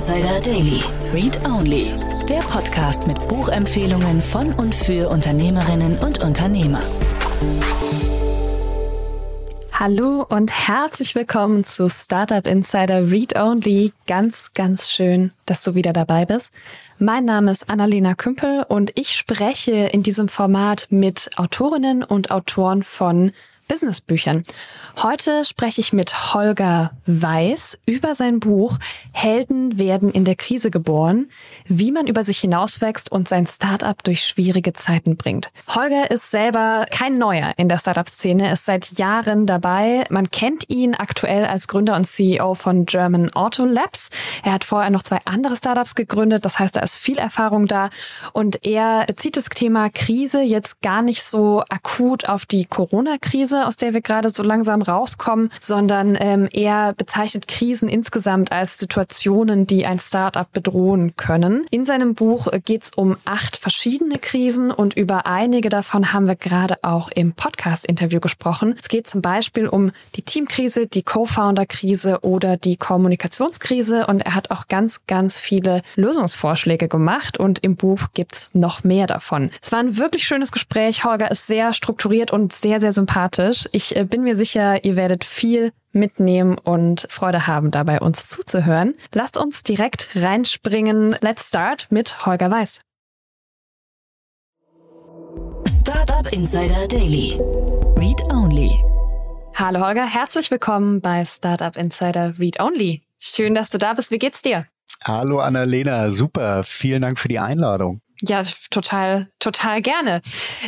Insider Daily. Read Only. Der Podcast mit Buchempfehlungen von und für Unternehmerinnen und Unternehmer. Hallo und herzlich willkommen zu Startup Insider Read Only. Ganz, ganz schön, dass du wieder dabei bist. Mein Name ist Annalena Kümpel und ich spreche in diesem Format mit Autorinnen und Autoren von Businessbüchern. Heute spreche ich mit Holger Weiß über sein Buch Helden werden in der Krise geboren, wie man über sich hinauswächst und sein Startup durch schwierige Zeiten bringt. Holger ist selber kein Neuer in der Startup-Szene, ist seit Jahren dabei. Man kennt ihn aktuell als Gründer und CEO von German Auto Labs. Er hat vorher noch zwei andere Startups gegründet, das heißt, da ist viel Erfahrung da und er bezieht das Thema Krise jetzt gar nicht so akut auf die Corona-Krise, aus der wir gerade so langsam rauskommen, sondern ähm, er bezeichnet Krisen insgesamt als Situationen, die ein Startup bedrohen können. In seinem Buch geht es um acht verschiedene Krisen und über einige davon haben wir gerade auch im Podcast-Interview gesprochen. Es geht zum Beispiel um die Teamkrise, die Co-Founder-Krise oder die Kommunikationskrise und er hat auch ganz, ganz viele Lösungsvorschläge gemacht und im Buch gibt's noch mehr davon. Es war ein wirklich schönes Gespräch. Holger ist sehr strukturiert und sehr, sehr sympathisch fantastisch. Ich äh, bin mir sicher, ihr werdet viel mitnehmen und Freude haben, dabei uns zuzuhören. Lasst uns direkt reinspringen. Let's start mit Holger Weiß. Startup Insider Daily. Read Only. Hallo Holger, herzlich willkommen bei Startup Insider Read Only. Schön, dass du da bist. Wie geht's dir? Hallo Annalena, super. Vielen Dank für die Einladung. Ja, total, total gerne.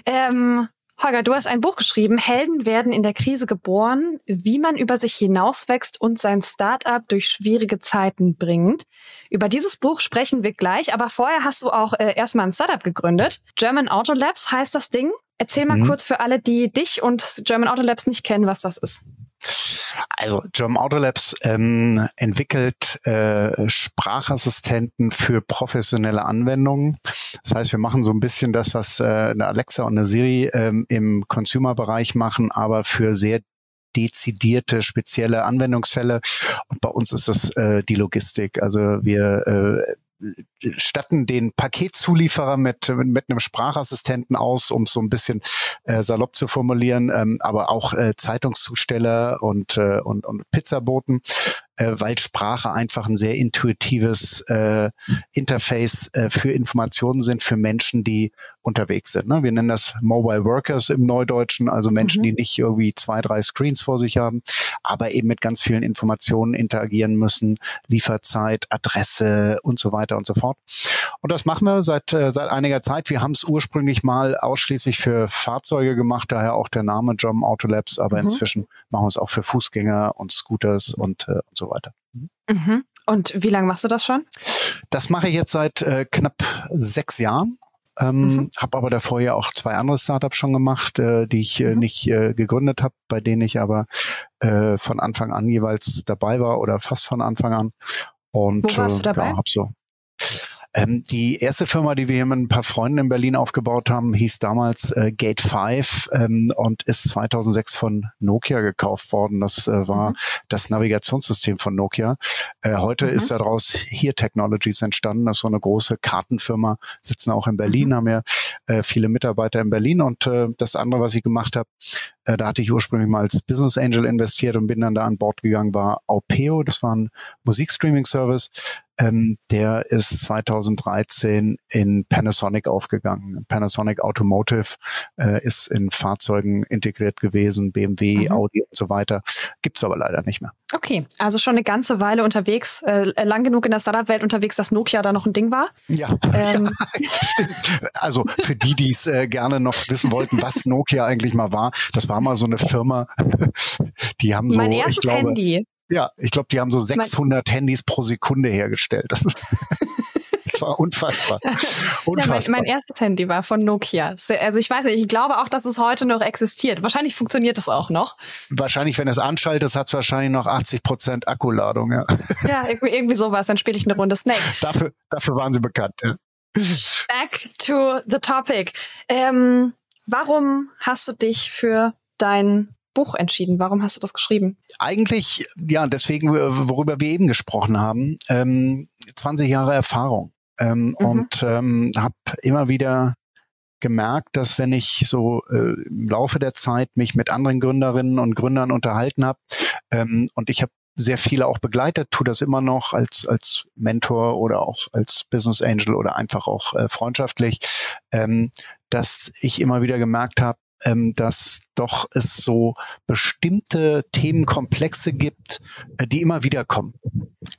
Ähm, Holger, du hast ein Buch geschrieben, Helden werden in der Krise geboren, wie man über sich hinauswächst und sein Startup durch schwierige Zeiten bringt. Über dieses Buch sprechen wir gleich, aber vorher hast du auch äh, erstmal ein Startup gegründet. German Auto Labs heißt das Ding. Erzähl mal mhm. kurz für alle, die dich und German Auto Labs nicht kennen, was das ist. Also German Auto Labs ähm, entwickelt äh, Sprachassistenten für professionelle Anwendungen. Das heißt, wir machen so ein bisschen das, was äh, eine Alexa und eine Siri ähm, im Consumer-Bereich machen, aber für sehr dezidierte, spezielle Anwendungsfälle. Und bei uns ist es äh, die Logistik. Also wir äh, statten den Paketzulieferer mit, mit einem Sprachassistenten aus, um so ein bisschen äh, salopp zu formulieren, ähm, aber auch äh, Zeitungszusteller und, äh, und, und Pizzaboten äh, weil Sprache einfach ein sehr intuitives äh, Interface äh, für Informationen sind für Menschen, die unterwegs sind. Ne? Wir nennen das Mobile Workers im Neudeutschen, also Menschen, mhm. die nicht irgendwie zwei, drei Screens vor sich haben, aber eben mit ganz vielen Informationen interagieren müssen, Lieferzeit, Adresse und so weiter und so fort. Und das machen wir seit, äh, seit einiger Zeit. Wir haben es ursprünglich mal ausschließlich für Fahrzeuge gemacht, daher auch der Name German Auto Labs, aber mhm. inzwischen machen wir es auch für Fußgänger und Scooters und, äh, und so weiter. Mhm. mhm. Und wie lange machst du das schon? Das mache ich jetzt seit äh, knapp sechs Jahren. Ähm, mhm. Habe aber davor ja auch zwei andere Startups schon gemacht, äh, die ich äh, mhm. nicht äh, gegründet habe, bei denen ich aber äh, von Anfang an jeweils dabei war oder fast von Anfang an. Und Wo warst du dabei? Ja, hab so ähm, die erste Firma, die wir hier mit ein paar Freunden in Berlin aufgebaut haben, hieß damals äh, Gate 5 ähm, und ist 2006 von Nokia gekauft worden. Das äh, war mhm. das Navigationssystem von Nokia. Äh, heute mhm. ist daraus Here Technologies entstanden. Das ist so eine große Kartenfirma, sitzen auch in Berlin, mhm. haben ja äh, viele Mitarbeiter in Berlin. Und äh, das andere, was ich gemacht habe, äh, da hatte ich ursprünglich mal als Business Angel investiert und bin dann da an Bord gegangen, war Aupeo. Das war ein Musikstreaming-Service. Ähm, der ist 2013 in Panasonic aufgegangen. Panasonic Automotive äh, ist in Fahrzeugen integriert gewesen, BMW, mhm. Audi und so weiter. Gibt's aber leider nicht mehr. Okay, also schon eine ganze Weile unterwegs, äh, lang genug in der Startup-Welt unterwegs, dass Nokia da noch ein Ding war. Ja, ähm. ja also für die, die es äh, gerne noch wissen wollten, was Nokia eigentlich mal war, das war mal so eine Firma, die haben so, mein erstes ich glaube, Handy. Ja, ich glaube, die haben so 600 mein Handys pro Sekunde hergestellt. Das, das war unfassbar. unfassbar. Ja, mein, mein, erstes Handy war von Nokia. Also ich weiß nicht, ich glaube auch, dass es heute noch existiert. Wahrscheinlich funktioniert es auch noch. Wahrscheinlich, wenn es anschaltet, hat es wahrscheinlich noch 80 Prozent Akkuladung. Ja, ja irgendwie, irgendwie sowas. Dann spiele ich eine Runde Snake. Dafür, dafür waren sie bekannt. Ja. Back to the topic. Ähm, warum hast du dich für dein Buch entschieden? Warum hast du das geschrieben? Eigentlich, ja, deswegen, worüber wir eben gesprochen haben, ähm, 20 Jahre Erfahrung. Ähm, mhm. Und ähm, habe immer wieder gemerkt, dass wenn ich so äh, im Laufe der Zeit mich mit anderen Gründerinnen und Gründern unterhalten habe ähm, und ich habe sehr viele auch begleitet, tue das immer noch als, als Mentor oder auch als Business Angel oder einfach auch äh, freundschaftlich, ähm, dass ich immer wieder gemerkt habe, ähm, dass doch es so bestimmte Themenkomplexe gibt, äh, die immer wieder kommen,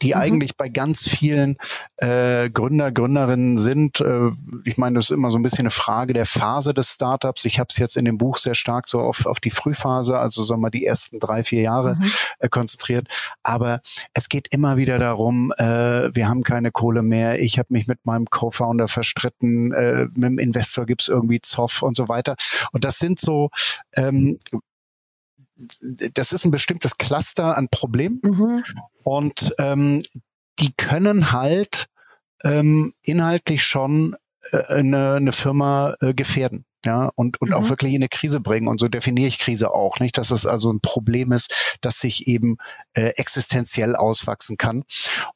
die mhm. eigentlich bei ganz vielen äh, Gründer, Gründerinnen sind. Äh, ich meine, das ist immer so ein bisschen eine Frage der Phase des Startups. Ich habe es jetzt in dem Buch sehr stark so auf, auf die Frühphase, also sagen wir die ersten drei, vier Jahre mhm. äh, konzentriert. Aber es geht immer wieder darum, äh, wir haben keine Kohle mehr, ich habe mich mit meinem Co-Founder verstritten, äh, mit dem Investor gibt's irgendwie Zoff und so weiter. Und das sind so ähm, das ist ein bestimmtes Cluster an Problemen mhm. und ähm, die können halt ähm, inhaltlich schon äh, eine, eine Firma äh, gefährden ja, und, und mhm. auch wirklich in eine Krise bringen. Und so definiere ich Krise auch, nicht, dass es also ein Problem ist, das sich eben äh, existenziell auswachsen kann.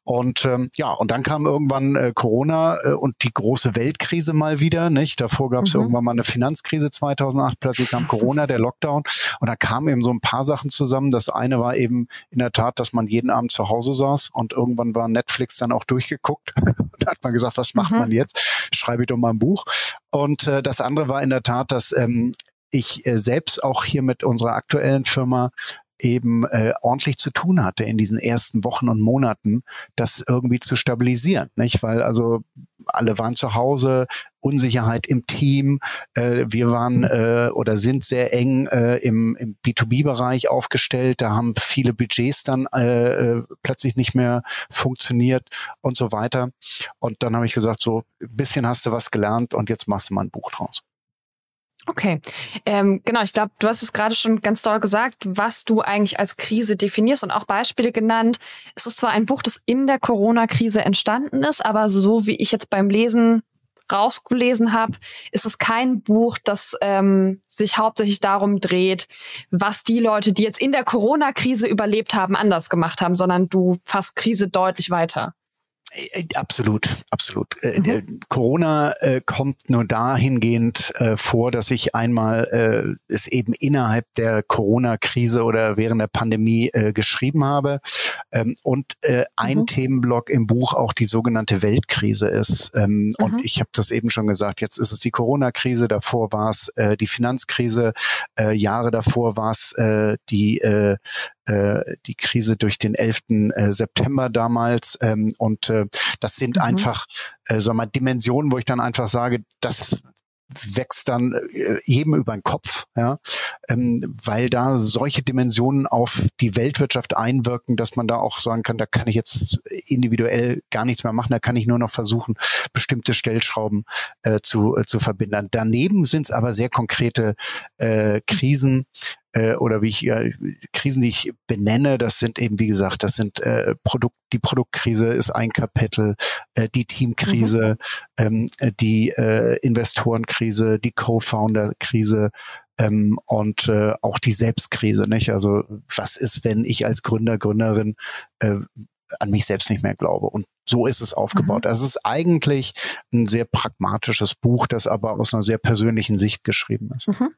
Und ähm, ja, und dann kam irgendwann äh, Corona äh, und die große Weltkrise mal wieder, nicht? Davor gab es mhm. irgendwann mal eine Finanzkrise 2008, plötzlich kam Corona, der Lockdown und da kamen eben so ein paar Sachen zusammen. Das eine war eben in der Tat, dass man jeden Abend zu Hause saß und irgendwann war Netflix dann auch durchgeguckt. hat man gesagt, was macht mhm. man jetzt? Schreibe ich doch mal ein Buch. Und äh, das andere war in der Tat, dass ähm, ich äh, selbst auch hier mit unserer aktuellen Firma eben äh, ordentlich zu tun hatte in diesen ersten Wochen und Monaten, das irgendwie zu stabilisieren, nicht? Weil also alle waren zu Hause, Unsicherheit im Team, äh, wir waren äh, oder sind sehr eng äh, im, im B2B-Bereich aufgestellt, da haben viele Budgets dann äh, äh, plötzlich nicht mehr funktioniert und so weiter. Und dann habe ich gesagt, so ein bisschen hast du was gelernt und jetzt machst du mal ein Buch draus. Okay, ähm, genau. Ich glaube, du hast es gerade schon ganz doll gesagt, was du eigentlich als Krise definierst und auch Beispiele genannt. Es ist zwar ein Buch, das in der Corona-Krise entstanden ist, aber so wie ich jetzt beim Lesen rausgelesen habe, ist es kein Buch, das ähm, sich hauptsächlich darum dreht, was die Leute, die jetzt in der Corona-Krise überlebt haben, anders gemacht haben, sondern du fasst Krise deutlich weiter. Äh, absolut, absolut. Äh, mhm. Corona äh, kommt nur dahingehend äh, vor, dass ich einmal äh, es eben innerhalb der Corona-Krise oder während der Pandemie äh, geschrieben habe ähm, und äh, ein mhm. Themenblock im Buch auch die sogenannte Weltkrise ist. Ähm, mhm. Und ich habe das eben schon gesagt, jetzt ist es die Corona-Krise, davor war es äh, die Finanzkrise, äh, Jahre davor war es äh, die äh, äh, die Krise durch den 11. Äh, September damals. Ähm, und äh, das sind mhm. einfach, äh, sag mal, Dimensionen, wo ich dann einfach sage, das wächst dann äh, jedem über den Kopf, ja, ähm, weil da solche Dimensionen auf die Weltwirtschaft einwirken, dass man da auch sagen kann, da kann ich jetzt individuell gar nichts mehr machen, da kann ich nur noch versuchen, bestimmte Stellschrauben äh, zu, äh, zu verbinden. Daneben sind es aber sehr konkrete äh, Krisen, äh, oder wie ich äh, Krisen, die ich benenne, das sind eben, wie gesagt, das sind äh, Produkt, die Produktkrise ist ein Kapitel, äh, die Teamkrise, mhm. ähm, die äh, Investorenkrise, die Co-Founder-Krise, ähm, und äh, auch die Selbstkrise, nicht? Also was ist, wenn ich als Gründer, Gründerin äh, an mich selbst nicht mehr glaube? Und so ist es aufgebaut. Mhm. Also es ist eigentlich ein sehr pragmatisches Buch, das aber aus einer sehr persönlichen Sicht geschrieben ist. Mhm.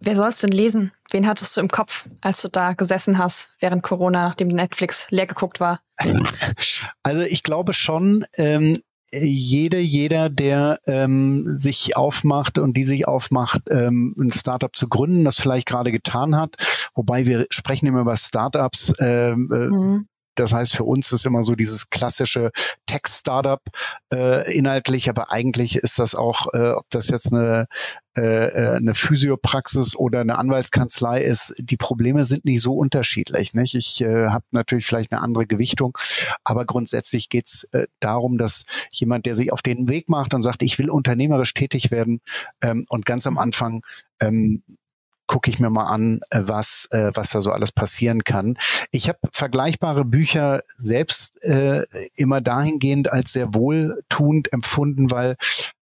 Wer soll es denn lesen? Wen hattest du im Kopf, als du da gesessen hast während Corona, nachdem Netflix leer geguckt war? Also ich glaube schon, ähm, jede, jeder, der ähm, sich aufmacht und die sich aufmacht, ähm, ein Startup zu gründen, das vielleicht gerade getan hat. Wobei wir sprechen immer über Startups. Ähm, äh, mhm. Das heißt, für uns ist immer so dieses klassische Tech-Startup äh, inhaltlich, aber eigentlich ist das auch, äh, ob das jetzt eine, äh, äh, eine Physiopraxis oder eine Anwaltskanzlei ist, die Probleme sind nicht so unterschiedlich. Nicht? Ich äh, habe natürlich vielleicht eine andere Gewichtung, aber grundsätzlich geht es äh, darum, dass jemand, der sich auf den Weg macht und sagt, ich will unternehmerisch tätig werden ähm, und ganz am Anfang ähm, gucke ich mir mal an, äh, was, äh, was da so alles passieren kann. Ich habe vergleichbare Bücher selbst äh, immer dahingehend als sehr wohltuend empfunden, weil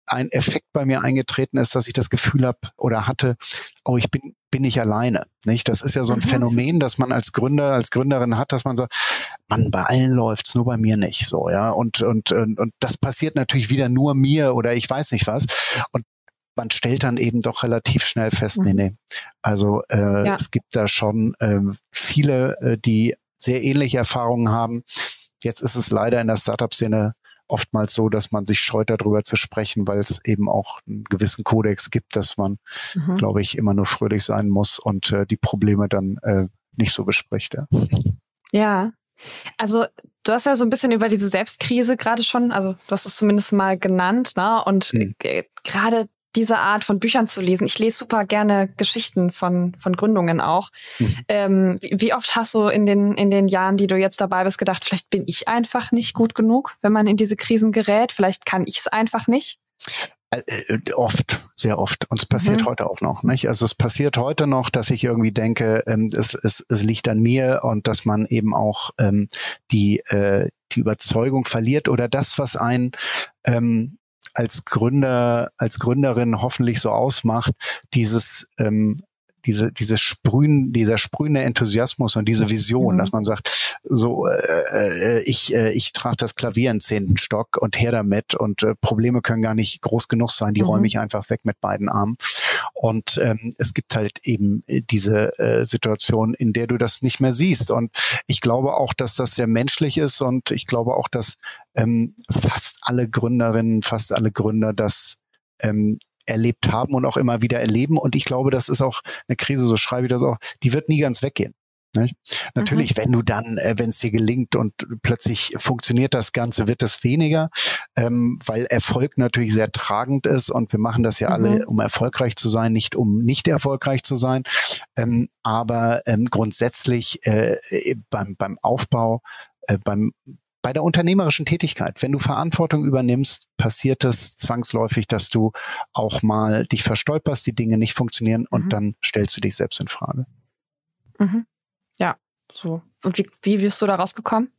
ein Effekt bei mir eingetreten ist, dass ich das Gefühl habe oder hatte, oh, ich bin bin ich alleine. Nicht? Das ist ja so ein mhm. Phänomen, dass man als Gründer, als Gründerin hat, dass man sagt, man, bei allen läuft's, nur bei mir nicht so, ja. Und, und, und, und das passiert natürlich wieder nur mir oder ich weiß nicht was. Und man stellt dann eben doch relativ schnell fest, mhm. nee, nee. Also äh, ja. es gibt da schon äh, viele, die sehr ähnliche Erfahrungen haben. Jetzt ist es leider in der Startup-Szene oftmals so, dass man sich scheut, darüber zu sprechen, weil es eben auch einen gewissen Kodex gibt, dass man, mhm. glaube ich, immer nur fröhlich sein muss und äh, die Probleme dann äh, nicht so bespricht. Ja. ja. Also du hast ja so ein bisschen über diese Selbstkrise gerade schon, also du hast es zumindest mal genannt, ne? Und hm. gerade diese Art von Büchern zu lesen. Ich lese super gerne Geschichten von, von Gründungen auch. Mhm. Ähm, wie, wie, oft hast du in den, in den Jahren, die du jetzt dabei bist, gedacht, vielleicht bin ich einfach nicht gut genug, wenn man in diese Krisen gerät? Vielleicht kann ich es einfach nicht? Äh, äh, oft, sehr oft. Und es passiert mhm. heute auch noch. Nicht? Also es passiert heute noch, dass ich irgendwie denke, ähm, es, es, es liegt an mir und dass man eben auch ähm, die, äh, die Überzeugung verliert oder das, was ein ähm, als Gründer, als Gründerin hoffentlich so ausmacht, dieses ähm, diese, dieses Sprühen, dieser sprühende Enthusiasmus und diese Vision, mhm. dass man sagt, so, äh, äh, ich, äh, ich trage das Klavier in zehnten Stock und her damit und äh, Probleme können gar nicht groß genug sein, die mhm. räume ich einfach weg mit beiden Armen. Und ähm, es gibt halt eben diese äh, Situation, in der du das nicht mehr siehst. Und ich glaube auch, dass das sehr menschlich ist und ich glaube auch, dass ähm, fast alle Gründerinnen, fast alle Gründer das ähm, erlebt haben und auch immer wieder erleben. Und ich glaube, das ist auch eine Krise, so schreibe ich das auch, die wird nie ganz weggehen. Nicht? Natürlich, mhm. wenn du dann, äh, wenn es dir gelingt und plötzlich funktioniert das Ganze, wird es weniger, ähm, weil Erfolg natürlich sehr tragend ist und wir machen das ja mhm. alle, um erfolgreich zu sein, nicht um nicht erfolgreich zu sein. Ähm, aber ähm, grundsätzlich äh, beim, beim Aufbau, äh, beim bei der unternehmerischen Tätigkeit, wenn du Verantwortung übernimmst, passiert es zwangsläufig, dass du auch mal dich verstolperst, die Dinge nicht funktionieren und mhm. dann stellst du dich selbst in Frage. Mhm. Ja, so. Und wie, wie bist du da rausgekommen?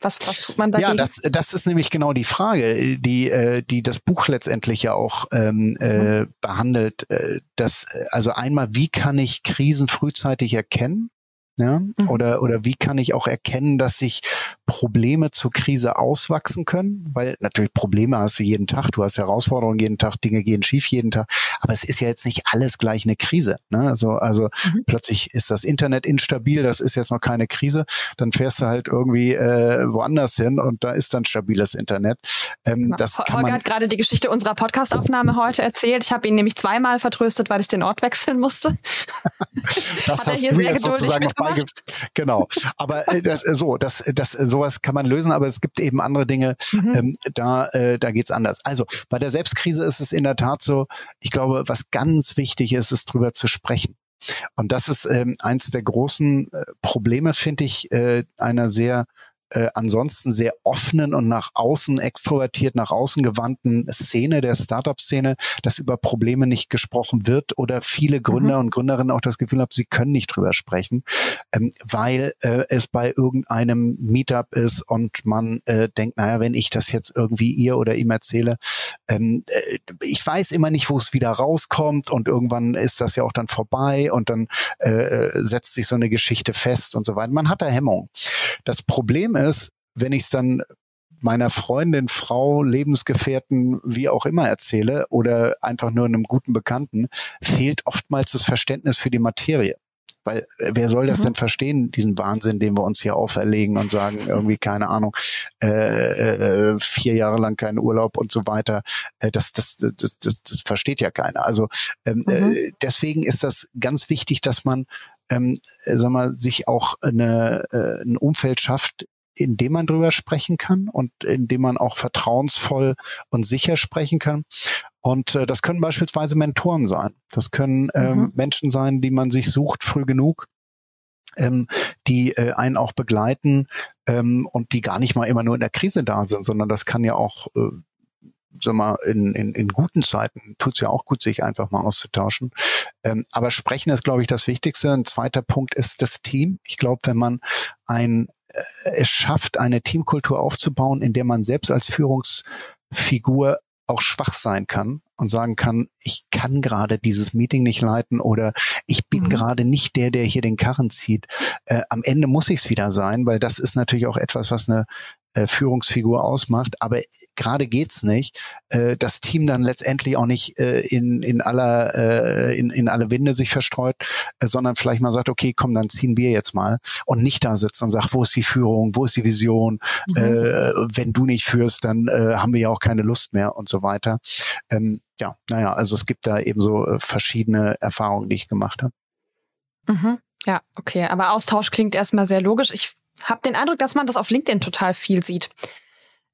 Was, was tut man dagegen? Ja, das, das ist nämlich genau die Frage, die, äh, die das Buch letztendlich ja auch ähm, äh, mhm. behandelt. Äh, dass, also einmal, wie kann ich Krisen frühzeitig erkennen? Ja? Mhm. Oder, oder wie kann ich auch erkennen, dass sich Probleme zur Krise auswachsen können? Weil natürlich Probleme hast du jeden Tag, du hast Herausforderungen jeden Tag, Dinge gehen schief jeden Tag, aber es ist ja jetzt nicht alles gleich eine Krise. Ne? Also, also mhm. plötzlich ist das Internet instabil, das ist jetzt noch keine Krise, dann fährst du halt irgendwie äh, woanders hin und da ist dann stabiles Internet. Ähm, genau. das Holger man hat gerade die Geschichte unserer Podcastaufnahme heute erzählt. Ich habe ihn nämlich zweimal vertröstet, weil ich den Ort wechseln musste. das hast du jetzt sozusagen noch beigibst. Genau. Aber äh, das, äh, so, das, das, äh, sowas kann man lösen, aber es gibt eben andere Dinge, mhm. ähm, da, äh, da geht's anders. Also bei der Selbstkrise ist es in der Tat so, ich glaube, was ganz wichtig ist, ist drüber zu sprechen. Und das ist ähm, eins der großen äh, Probleme, finde ich, äh, einer sehr äh, ansonsten sehr offenen und nach außen extrovertiert, nach außen gewandten Szene der Startup-Szene, dass über Probleme nicht gesprochen wird oder viele Gründer mhm. und Gründerinnen auch das Gefühl haben, sie können nicht drüber sprechen, ähm, weil äh, es bei irgendeinem Meetup ist und man äh, denkt, naja, wenn ich das jetzt irgendwie ihr oder ihm erzähle, ähm, äh, ich weiß immer nicht, wo es wieder rauskommt und irgendwann ist das ja auch dann vorbei und dann äh, äh setzt sich so eine Geschichte fest und so weiter. Man hat da Hemmung. Das Problem ist, wenn ich es dann meiner Freundin, Frau, Lebensgefährten, wie auch immer erzähle oder einfach nur einem guten Bekannten, fehlt oftmals das Verständnis für die Materie. Weil äh, wer soll das mhm. denn verstehen, diesen Wahnsinn, den wir uns hier auferlegen und sagen, irgendwie, keine Ahnung, äh, äh, vier Jahre lang keinen Urlaub und so weiter. Äh, das, das, das, das, das versteht ja keiner. Also ähm, mhm. äh, deswegen ist das ganz wichtig, dass man ähm, sag mal, sich auch eine, äh, ein Umfeld schafft, in dem man drüber sprechen kann und in dem man auch vertrauensvoll und sicher sprechen kann. Und äh, das können beispielsweise Mentoren sein. Das können ähm, mhm. Menschen sein, die man sich sucht früh genug, ähm, die äh, einen auch begleiten ähm, und die gar nicht mal immer nur in der Krise da sind, sondern das kann ja auch äh, sag mal, in, in, in guten Zeiten tut's ja auch gut, sich einfach mal auszutauschen. Ähm, aber sprechen ist, glaube ich, das Wichtigste. Ein zweiter Punkt ist das Team. Ich glaube, wenn man ein es schafft, eine Teamkultur aufzubauen, in der man selbst als Führungsfigur auch schwach sein kann und sagen kann, ich kann gerade dieses Meeting nicht leiten oder ich bin mhm. gerade nicht der, der hier den Karren zieht. Äh, am Ende muss ich es wieder sein, weil das ist natürlich auch etwas, was eine äh, Führungsfigur ausmacht. Aber gerade geht's nicht. Äh, das Team dann letztendlich auch nicht äh, in, in aller äh, in, in alle Winde sich verstreut, äh, sondern vielleicht mal sagt, okay, komm, dann ziehen wir jetzt mal und nicht da sitzt und sagt, wo ist die Führung, wo ist die Vision? Mhm. Äh, wenn du nicht führst, dann äh, haben wir ja auch keine Lust mehr und so weiter. Ähm, ja, naja, also es gibt da eben so äh, verschiedene Erfahrungen, die ich gemacht habe. Mhm. Ja, okay. Aber Austausch klingt erstmal sehr logisch. Ich habe den Eindruck, dass man das auf LinkedIn total viel sieht.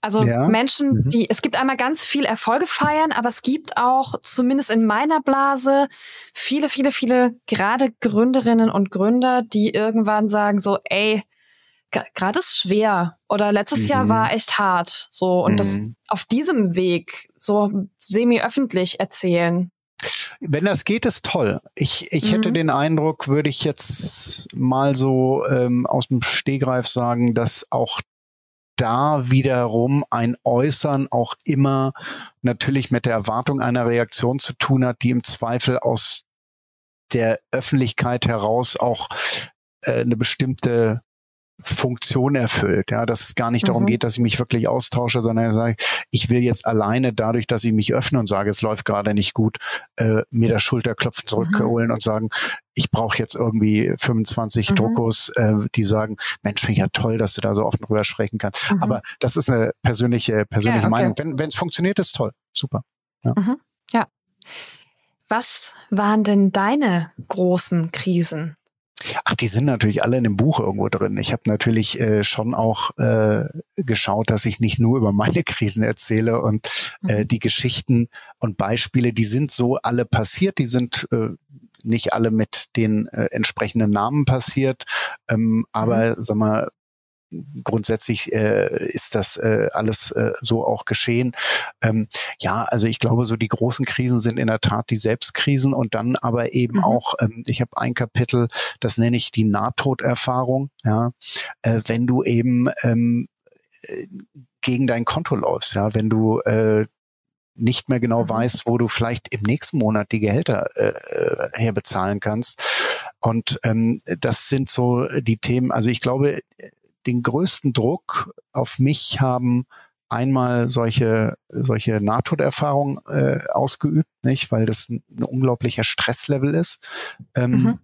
Also ja. Menschen, mhm. die, es gibt einmal ganz viel Erfolge feiern, aber es gibt auch, zumindest in meiner Blase, viele, viele, viele gerade Gründerinnen und Gründer, die irgendwann sagen so, ey, gerade ist schwer oder letztes mhm. Jahr war echt hart, so und mhm. das auf diesem Weg so semi-öffentlich erzählen. Wenn das geht, ist toll. Ich, ich mhm. hätte den Eindruck, würde ich jetzt mal so ähm, aus dem Stehgreif sagen, dass auch da wiederum ein Äußern auch immer natürlich mit der Erwartung einer Reaktion zu tun hat, die im Zweifel aus der Öffentlichkeit heraus auch äh, eine bestimmte Funktion erfüllt. Ja, dass es gar nicht mhm. darum geht, dass ich mich wirklich austausche, sondern ich sage, ich will jetzt alleine dadurch, dass ich mich öffne und sage, es läuft gerade nicht gut, äh, mir das Schulterklopfen zurückholen mhm. und sagen, ich brauche jetzt irgendwie 25 mhm. Druckos, äh, die sagen, Mensch, finde ich ja toll, dass du da so offen drüber sprechen kannst. Mhm. Aber das ist eine persönliche, persönliche ja, okay. Meinung. Wenn es funktioniert, ist toll. Super. Ja. Mhm. ja. Was waren denn deine großen Krisen? Ach, die sind natürlich alle in dem Buch irgendwo drin. Ich habe natürlich äh, schon auch äh, geschaut, dass ich nicht nur über meine Krisen erzähle und äh, mhm. die Geschichten und Beispiele, die sind so alle passiert, die sind äh, nicht alle mit den äh, entsprechenden Namen passiert, ähm, aber mhm. sag mal, grundsätzlich äh, ist das äh, alles äh, so auch geschehen. Ähm, ja, also ich glaube, so die großen Krisen sind in der Tat die Selbstkrisen und dann aber eben mhm. auch, ähm, ich habe ein Kapitel, das nenne ich die Nahtoderfahrung. Ja, äh, wenn du eben ähm, äh, gegen dein Konto läufst, ja, wenn du äh, nicht mehr genau mhm. weißt, wo du vielleicht im nächsten Monat die Gehälter äh, äh herbezahlen kannst. Und ähm, das sind so die Themen. Also ich glaube, den größten Druck auf mich haben einmal solche solche Nahtoderfahrungen äh, ausgeübt, nicht, weil das ein, ein unglaublicher Stresslevel ist. Ähm, mhm.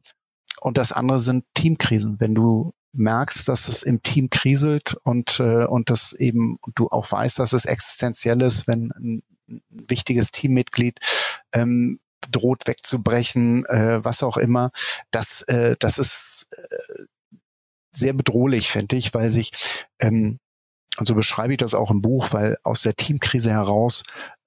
Und das andere sind Teamkrisen, wenn du merkst, dass es im Team kriselt und äh, und das eben du auch weißt, dass es existenziell ist, wenn ein, wichtiges Teammitglied ähm, droht wegzubrechen, äh, was auch immer. Das, äh, das ist äh, sehr bedrohlich, finde ich, weil sich, ähm, und so beschreibe ich das auch im Buch, weil aus der Teamkrise heraus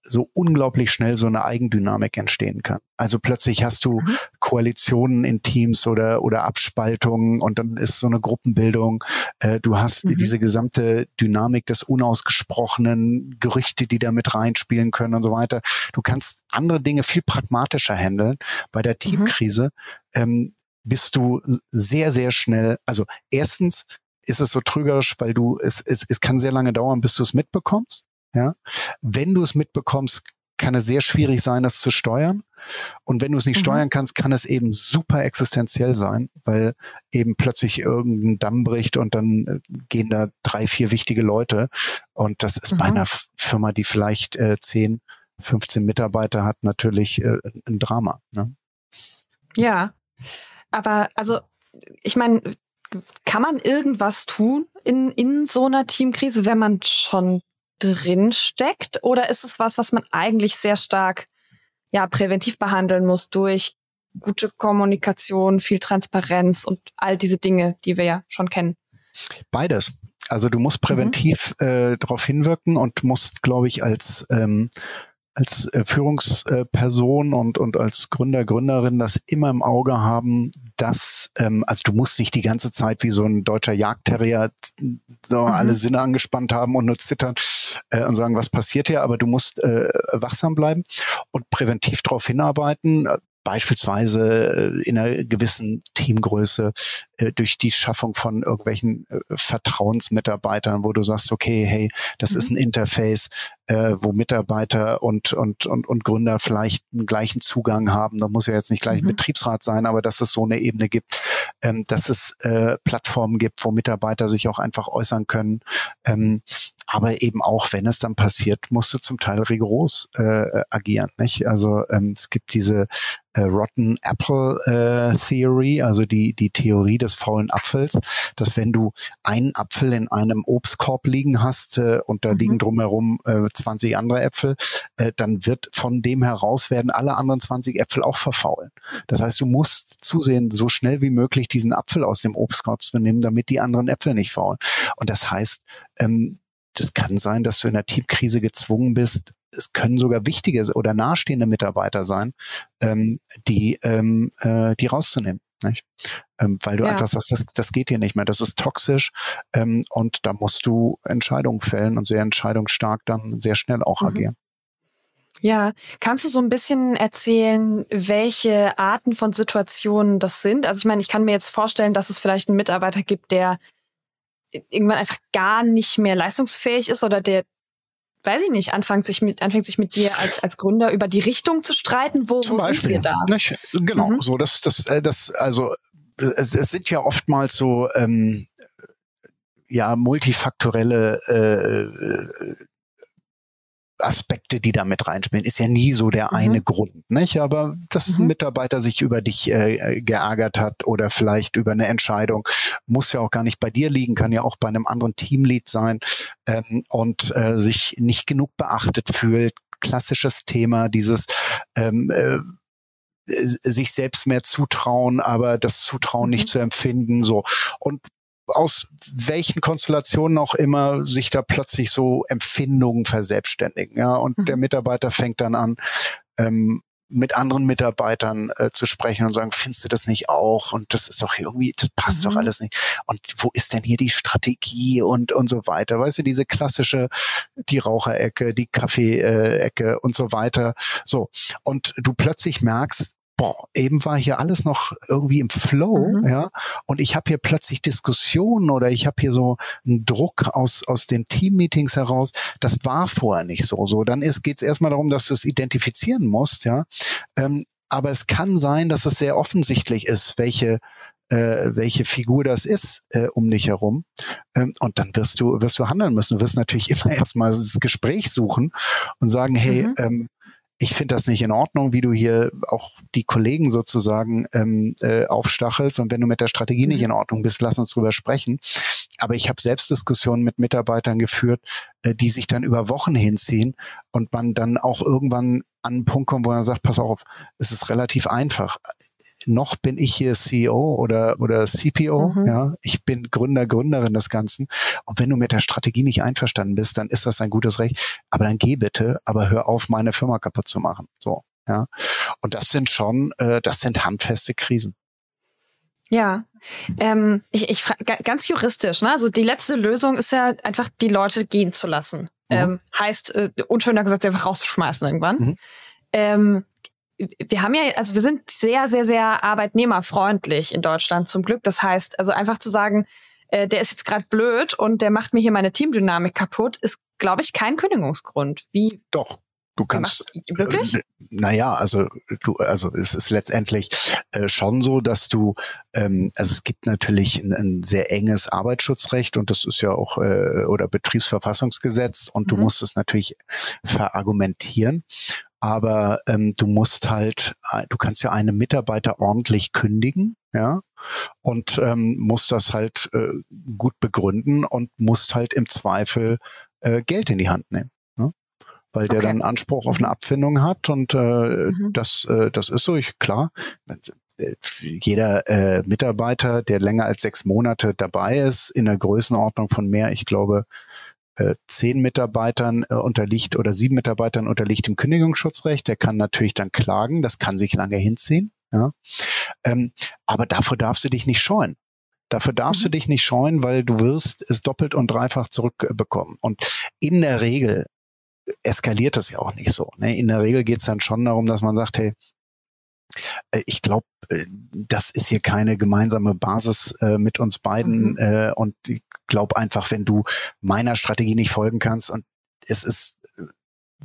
so unglaublich schnell so eine Eigendynamik entstehen kann. Also plötzlich hast du mhm. Koalitionen in Teams oder oder Abspaltungen und dann ist so eine Gruppenbildung. Äh, du hast mhm. diese gesamte Dynamik des unausgesprochenen Gerüchte, die da mit reinspielen können und so weiter. Du kannst andere Dinge viel pragmatischer handeln. Bei der mhm. Teamkrise mhm. ähm, bist du sehr, sehr schnell, also erstens ist es so trügerisch, weil du, es, es, es kann sehr lange dauern, bis du es mitbekommst. Ja, wenn du es mitbekommst, kann es sehr schwierig sein, das zu steuern. Und wenn du es nicht mhm. steuern kannst, kann es eben super existenziell sein, weil eben plötzlich irgendein Damm bricht und dann äh, gehen da drei, vier wichtige Leute. Und das ist mhm. bei einer Firma, die vielleicht äh, 10, 15 Mitarbeiter hat, natürlich äh, ein Drama. Ne? Ja, aber also, ich meine, kann man irgendwas tun in, in so einer Teamkrise, wenn man schon drin steckt? Oder ist es was, was man eigentlich sehr stark ja, präventiv behandeln muss durch gute Kommunikation, viel Transparenz und all diese Dinge, die wir ja schon kennen? Beides. Also du musst präventiv mhm. äh, darauf hinwirken und musst, glaube ich, als ähm, als äh, Führungsperson und, und als Gründer, Gründerin das immer im Auge haben, dass, ähm, also du musst nicht die ganze Zeit wie so ein deutscher Jagdterrier so mhm. alle Sinne angespannt haben und nur zittern äh, und sagen, was passiert hier, aber du musst äh, wachsam bleiben und präventiv darauf hinarbeiten. Beispielsweise in einer gewissen Teamgröße durch die Schaffung von irgendwelchen Vertrauensmitarbeitern, wo du sagst, okay, hey, das mhm. ist ein Interface, äh, wo Mitarbeiter und, und, und, und Gründer vielleicht einen gleichen Zugang haben. Da muss ja jetzt nicht gleich mhm. ein Betriebsrat sein, aber dass es so eine Ebene gibt, ähm, dass es äh, Plattformen gibt, wo Mitarbeiter sich auch einfach äußern können. Ähm, aber eben auch, wenn es dann passiert, musst du zum Teil rigoros äh, agieren. Nicht? Also ähm, es gibt diese äh, Rotten Apple äh, Theory, also die, die Theorie des faulen Apfels, dass wenn du einen Apfel in einem Obstkorb liegen hast äh, und da mhm. liegen drumherum äh, 20 andere Äpfel, äh, dann wird von dem heraus werden alle anderen 20 Äpfel auch verfaulen. Das heißt, du musst zusehen, so schnell wie möglich diesen Apfel aus dem Obstkorb zu nehmen, damit die anderen Äpfel nicht faulen. Und das heißt, ähm, das kann sein, dass du in einer Teamkrise gezwungen bist. Es können sogar wichtige oder nahestehende Mitarbeiter sein, ähm, die, ähm, äh, die rauszunehmen. Nicht? Ähm, weil du ja. einfach sagst, das, das geht hier nicht mehr, das ist toxisch ähm, und da musst du Entscheidungen fällen und sehr entscheidungsstark dann sehr schnell auch mhm. agieren. Ja, kannst du so ein bisschen erzählen, welche Arten von Situationen das sind? Also ich meine, ich kann mir jetzt vorstellen, dass es vielleicht einen Mitarbeiter gibt, der irgendwann einfach gar nicht mehr leistungsfähig ist oder der weiß ich nicht, anfängt sich mit, anfängt sich mit dir als, als Gründer über die Richtung zu streiten, wo, Zum wo Beispiel, sind wir da? Nicht? Genau, mhm. so, das, das, äh, das, also, es, es sind ja oftmals so, ähm, ja, multifaktorelle äh, Aspekte, die da mit reinspielen, ist ja nie so der mhm. eine Grund, nicht? Aber dass mhm. ein Mitarbeiter sich über dich äh, geärgert hat oder vielleicht über eine Entscheidung, muss ja auch gar nicht bei dir liegen, kann ja auch bei einem anderen Teamlead sein ähm, und äh, sich nicht genug beachtet fühlt. Klassisches Thema, dieses ähm, äh, sich selbst mehr zutrauen, aber das Zutrauen nicht mhm. zu empfinden, so. Und aus welchen Konstellationen auch immer sich da plötzlich so Empfindungen verselbstständigen. Ja, und mhm. der Mitarbeiter fängt dann an, ähm, mit anderen Mitarbeitern äh, zu sprechen und sagen, findest du das nicht auch? Und das ist doch irgendwie, das passt mhm. doch alles nicht. Und wo ist denn hier die Strategie und und so weiter? Weißt du, diese klassische, die Raucherecke, die Kaffeeecke und so weiter. So. Und du plötzlich merkst, boah, eben war hier alles noch irgendwie im Flow, mhm. ja, und ich habe hier plötzlich Diskussionen oder ich habe hier so einen Druck aus aus den Teammeetings heraus. Das war vorher nicht so. So, dann ist geht's erstmal darum, dass du es identifizieren musst, ja. Ähm, aber es kann sein, dass es sehr offensichtlich ist, welche äh, welche Figur das ist äh, um dich herum. Ähm, und dann wirst du, wirst du handeln müssen. Du wirst natürlich immer erstmal das Gespräch suchen und sagen, hey, mhm. ähm, ich finde das nicht in Ordnung, wie du hier auch die Kollegen sozusagen ähm, äh, aufstachelst. Und wenn du mit der Strategie mhm. nicht in Ordnung bist, lass uns drüber sprechen. Aber ich habe selbst Diskussionen mit Mitarbeitern geführt, äh, die sich dann über Wochen hinziehen und man dann auch irgendwann an einen Punkt kommt, wo man sagt, pass auf, es ist relativ einfach noch bin ich hier CEO oder, oder CPO, mhm. ja. Ich bin Gründer, Gründerin des Ganzen. Und wenn du mit der Strategie nicht einverstanden bist, dann ist das ein gutes Recht. Aber dann geh bitte, aber hör auf, meine Firma kaputt zu machen. So, ja. Und das sind schon, äh, das sind handfeste Krisen. Ja, ähm, ich, ich frage ganz juristisch, ne? Also die letzte Lösung ist ja einfach, die Leute gehen zu lassen. Mhm. Ähm, heißt, äh, unschöner gesagt, sie einfach rauszuschmeißen irgendwann. Mhm. Ähm, wir haben ja, also wir sind sehr, sehr, sehr arbeitnehmerfreundlich in Deutschland zum Glück. Das heißt, also einfach zu sagen, äh, der ist jetzt gerade blöd und der macht mir hier meine Teamdynamik kaputt, ist, glaube ich, kein Kündigungsgrund. Wie? Doch. Du kannst wirklich? Äh, naja, also du, also es ist letztendlich äh, schon so, dass du, ähm, also es gibt natürlich ein, ein sehr enges Arbeitsschutzrecht und das ist ja auch äh, oder Betriebsverfassungsgesetz und mhm. du musst es natürlich verargumentieren aber ähm, du musst halt, äh, du kannst ja einen Mitarbeiter ordentlich kündigen, ja, und ähm, musst das halt äh, gut begründen und musst halt im Zweifel äh, Geld in die Hand nehmen. Ne? Weil okay. der dann Anspruch auf eine Abfindung hat und äh, mhm. das, äh, das ist so, ich, klar, äh, jeder äh, Mitarbeiter, der länger als sechs Monate dabei ist, in der Größenordnung von mehr, ich glaube, äh, zehn Mitarbeitern äh, unterliegt oder sieben Mitarbeitern unterliegt dem Kündigungsschutzrecht. Der kann natürlich dann klagen, das kann sich lange hinziehen. Ja. Ähm, aber davor darfst du dich nicht scheuen. Dafür darfst mhm. du dich nicht scheuen, weil du wirst es doppelt und dreifach zurückbekommen. Und in der Regel eskaliert das ja auch nicht so. Ne? In der Regel geht es dann schon darum, dass man sagt, hey, Äh, ich glaube, äh, das ist hier keine gemeinsame Basis äh, mit uns beiden. Mhm. Äh, und ich glaube einfach, wenn du meiner Strategie nicht folgen kannst und es ist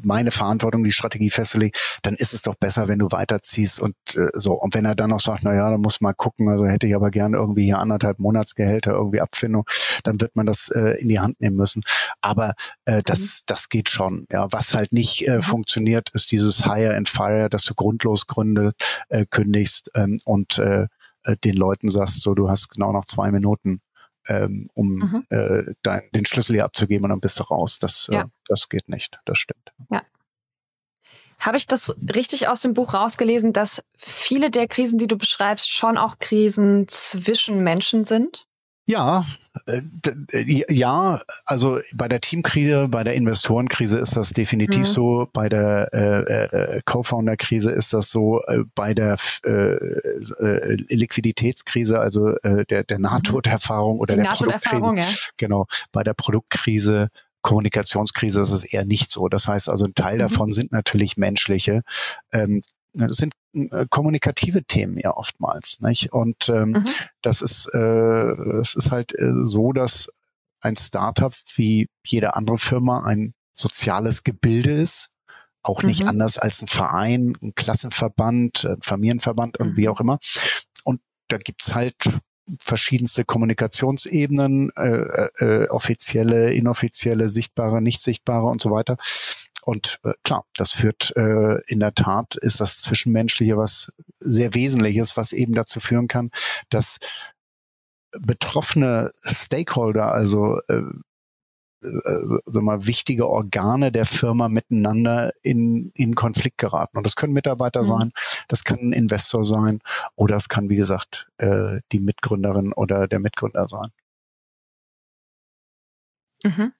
meine Verantwortung, die Strategie festzulegen, dann ist es doch besser, wenn du weiterziehst und äh, so. Und wenn er dann noch sagt, na ja, dann muss mal gucken, also hätte ich aber gerne irgendwie hier anderthalb Monatsgehälter irgendwie Abfindung, dann wird man das äh, in die Hand nehmen müssen. Aber äh, das, mhm. das geht schon. Ja, was halt nicht äh, mhm. funktioniert, ist dieses Hire and Fire, dass du grundlos gründet, äh, kündigst ähm, und äh, äh den Leuten sagst, so du hast genau noch zwei Minuten ähm, um mhm. äh, dein, den Schlüssel hier abzugeben und dann bist du raus. Das, äh, ja. äh, das geht nicht, das stimmt. Ja. Habe ich das richtig aus dem Buch rausgelesen, dass viele der Krisen, die du beschreibst, schon auch Krisen zwischen Menschen sind? Ja, äh, äh, ja, also bei der Teamkrise, bei der Investorenkrise ist das definitiv mhm. so, bei der äh, äh, Co-Founder-Krise ist das so, äh, bei der äh, Liquiditätskrise, also der, der Nahtoderfahrung oder Die der Produktkrise, ja. genau, bei der Produktkrise Kommunikationskrise ist es eher nicht so. Das heißt also, ein Teil mhm. davon sind natürlich menschliche. Ähm, das sind äh, kommunikative Themen ja oftmals. Nicht? Und ähm, mhm. das ist äh, es ist halt äh, so, dass ein Startup wie jede andere Firma ein soziales Gebilde ist, auch nicht mhm. anders als ein Verein, ein Klassenverband, ein Familienverband und wie mhm. auch immer. Und da gibt's halt verschiedenste Kommunikationsebenen, äh, äh, äh, offizielle, inoffizielle, sichtbare, nicht sichtbare und so weiter. Und äh, klar, das führt äh, in der Tat, ist das Zwischenmenschliche was sehr Wesentliches, was eben dazu führen kann, dass betroffene Stakeholder, also äh, äh, so mal wichtige Organe der Firma miteinander in, in Konflikt geraten. Und das können Mitarbeiter mhm. sein, das kann ein Investor sein oder es kann, wie gesagt, äh, die Mitgründerin oder der Mitgründer sein. Mhm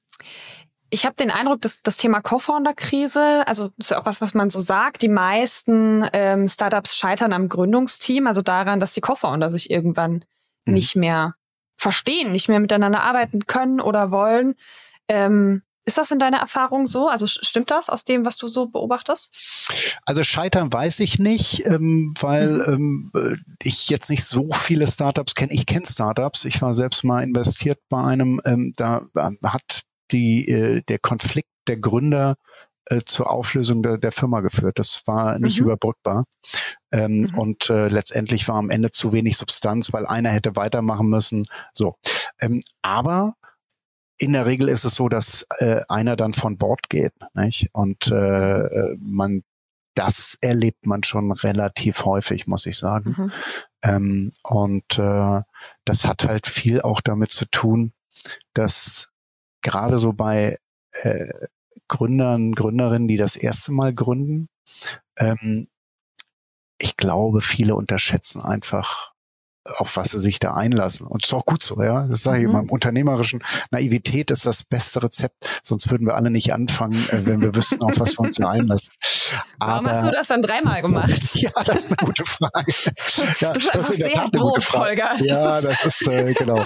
ich habe den Eindruck, dass das Thema Co-Founder-Krise, also das ist auch was, was man so sagt, die meisten ähm, Startups scheitern am Gründungsteam, also daran, dass die Co-Founder sich irgendwann mhm. nicht mehr verstehen, nicht mehr miteinander arbeiten können oder wollen. Ähm, ist das in deiner Erfahrung so? Also stimmt das aus dem, was du so beobachtest? Also scheitern weiß ich nicht, ähm, weil mhm. ähm, ich jetzt nicht so viele Startups kenne. Ich kenne Startups. Ich war selbst mal investiert bei einem, ähm, da äh, hat die, äh, der Konflikt der Gründer äh, zur Auflösung der, der Firma geführt. Das war nicht mhm. überbrückbar. Ähm, mhm. Und äh, letztendlich war am Ende zu wenig Substanz, weil einer hätte weitermachen müssen. So. Ähm, aber in der Regel ist es so, dass äh, einer dann von Bord geht. Nicht? Und äh, man das erlebt man schon relativ häufig, muss ich sagen. Mhm. Ähm, und äh, das hat halt viel auch damit zu tun, dass gerade so bei äh, Gründern, Gründerinnen, die das erste Mal gründen, ähm, ich glaube, viele unterschätzen einfach auf was sie sich da einlassen. Und ist auch gut so, ja. Das sage ich mhm. immer. Im unternehmerischen Naivität ist das beste Rezept. Sonst würden wir alle nicht anfangen, äh, wenn wir wüssten, auf was wir uns da einlassen. Aber, Warum hast du das dann dreimal gemacht? ja, das ist eine gute Frage. Ja, das ist das ist sehr doof, Holger. Ja, das ist, äh, genau.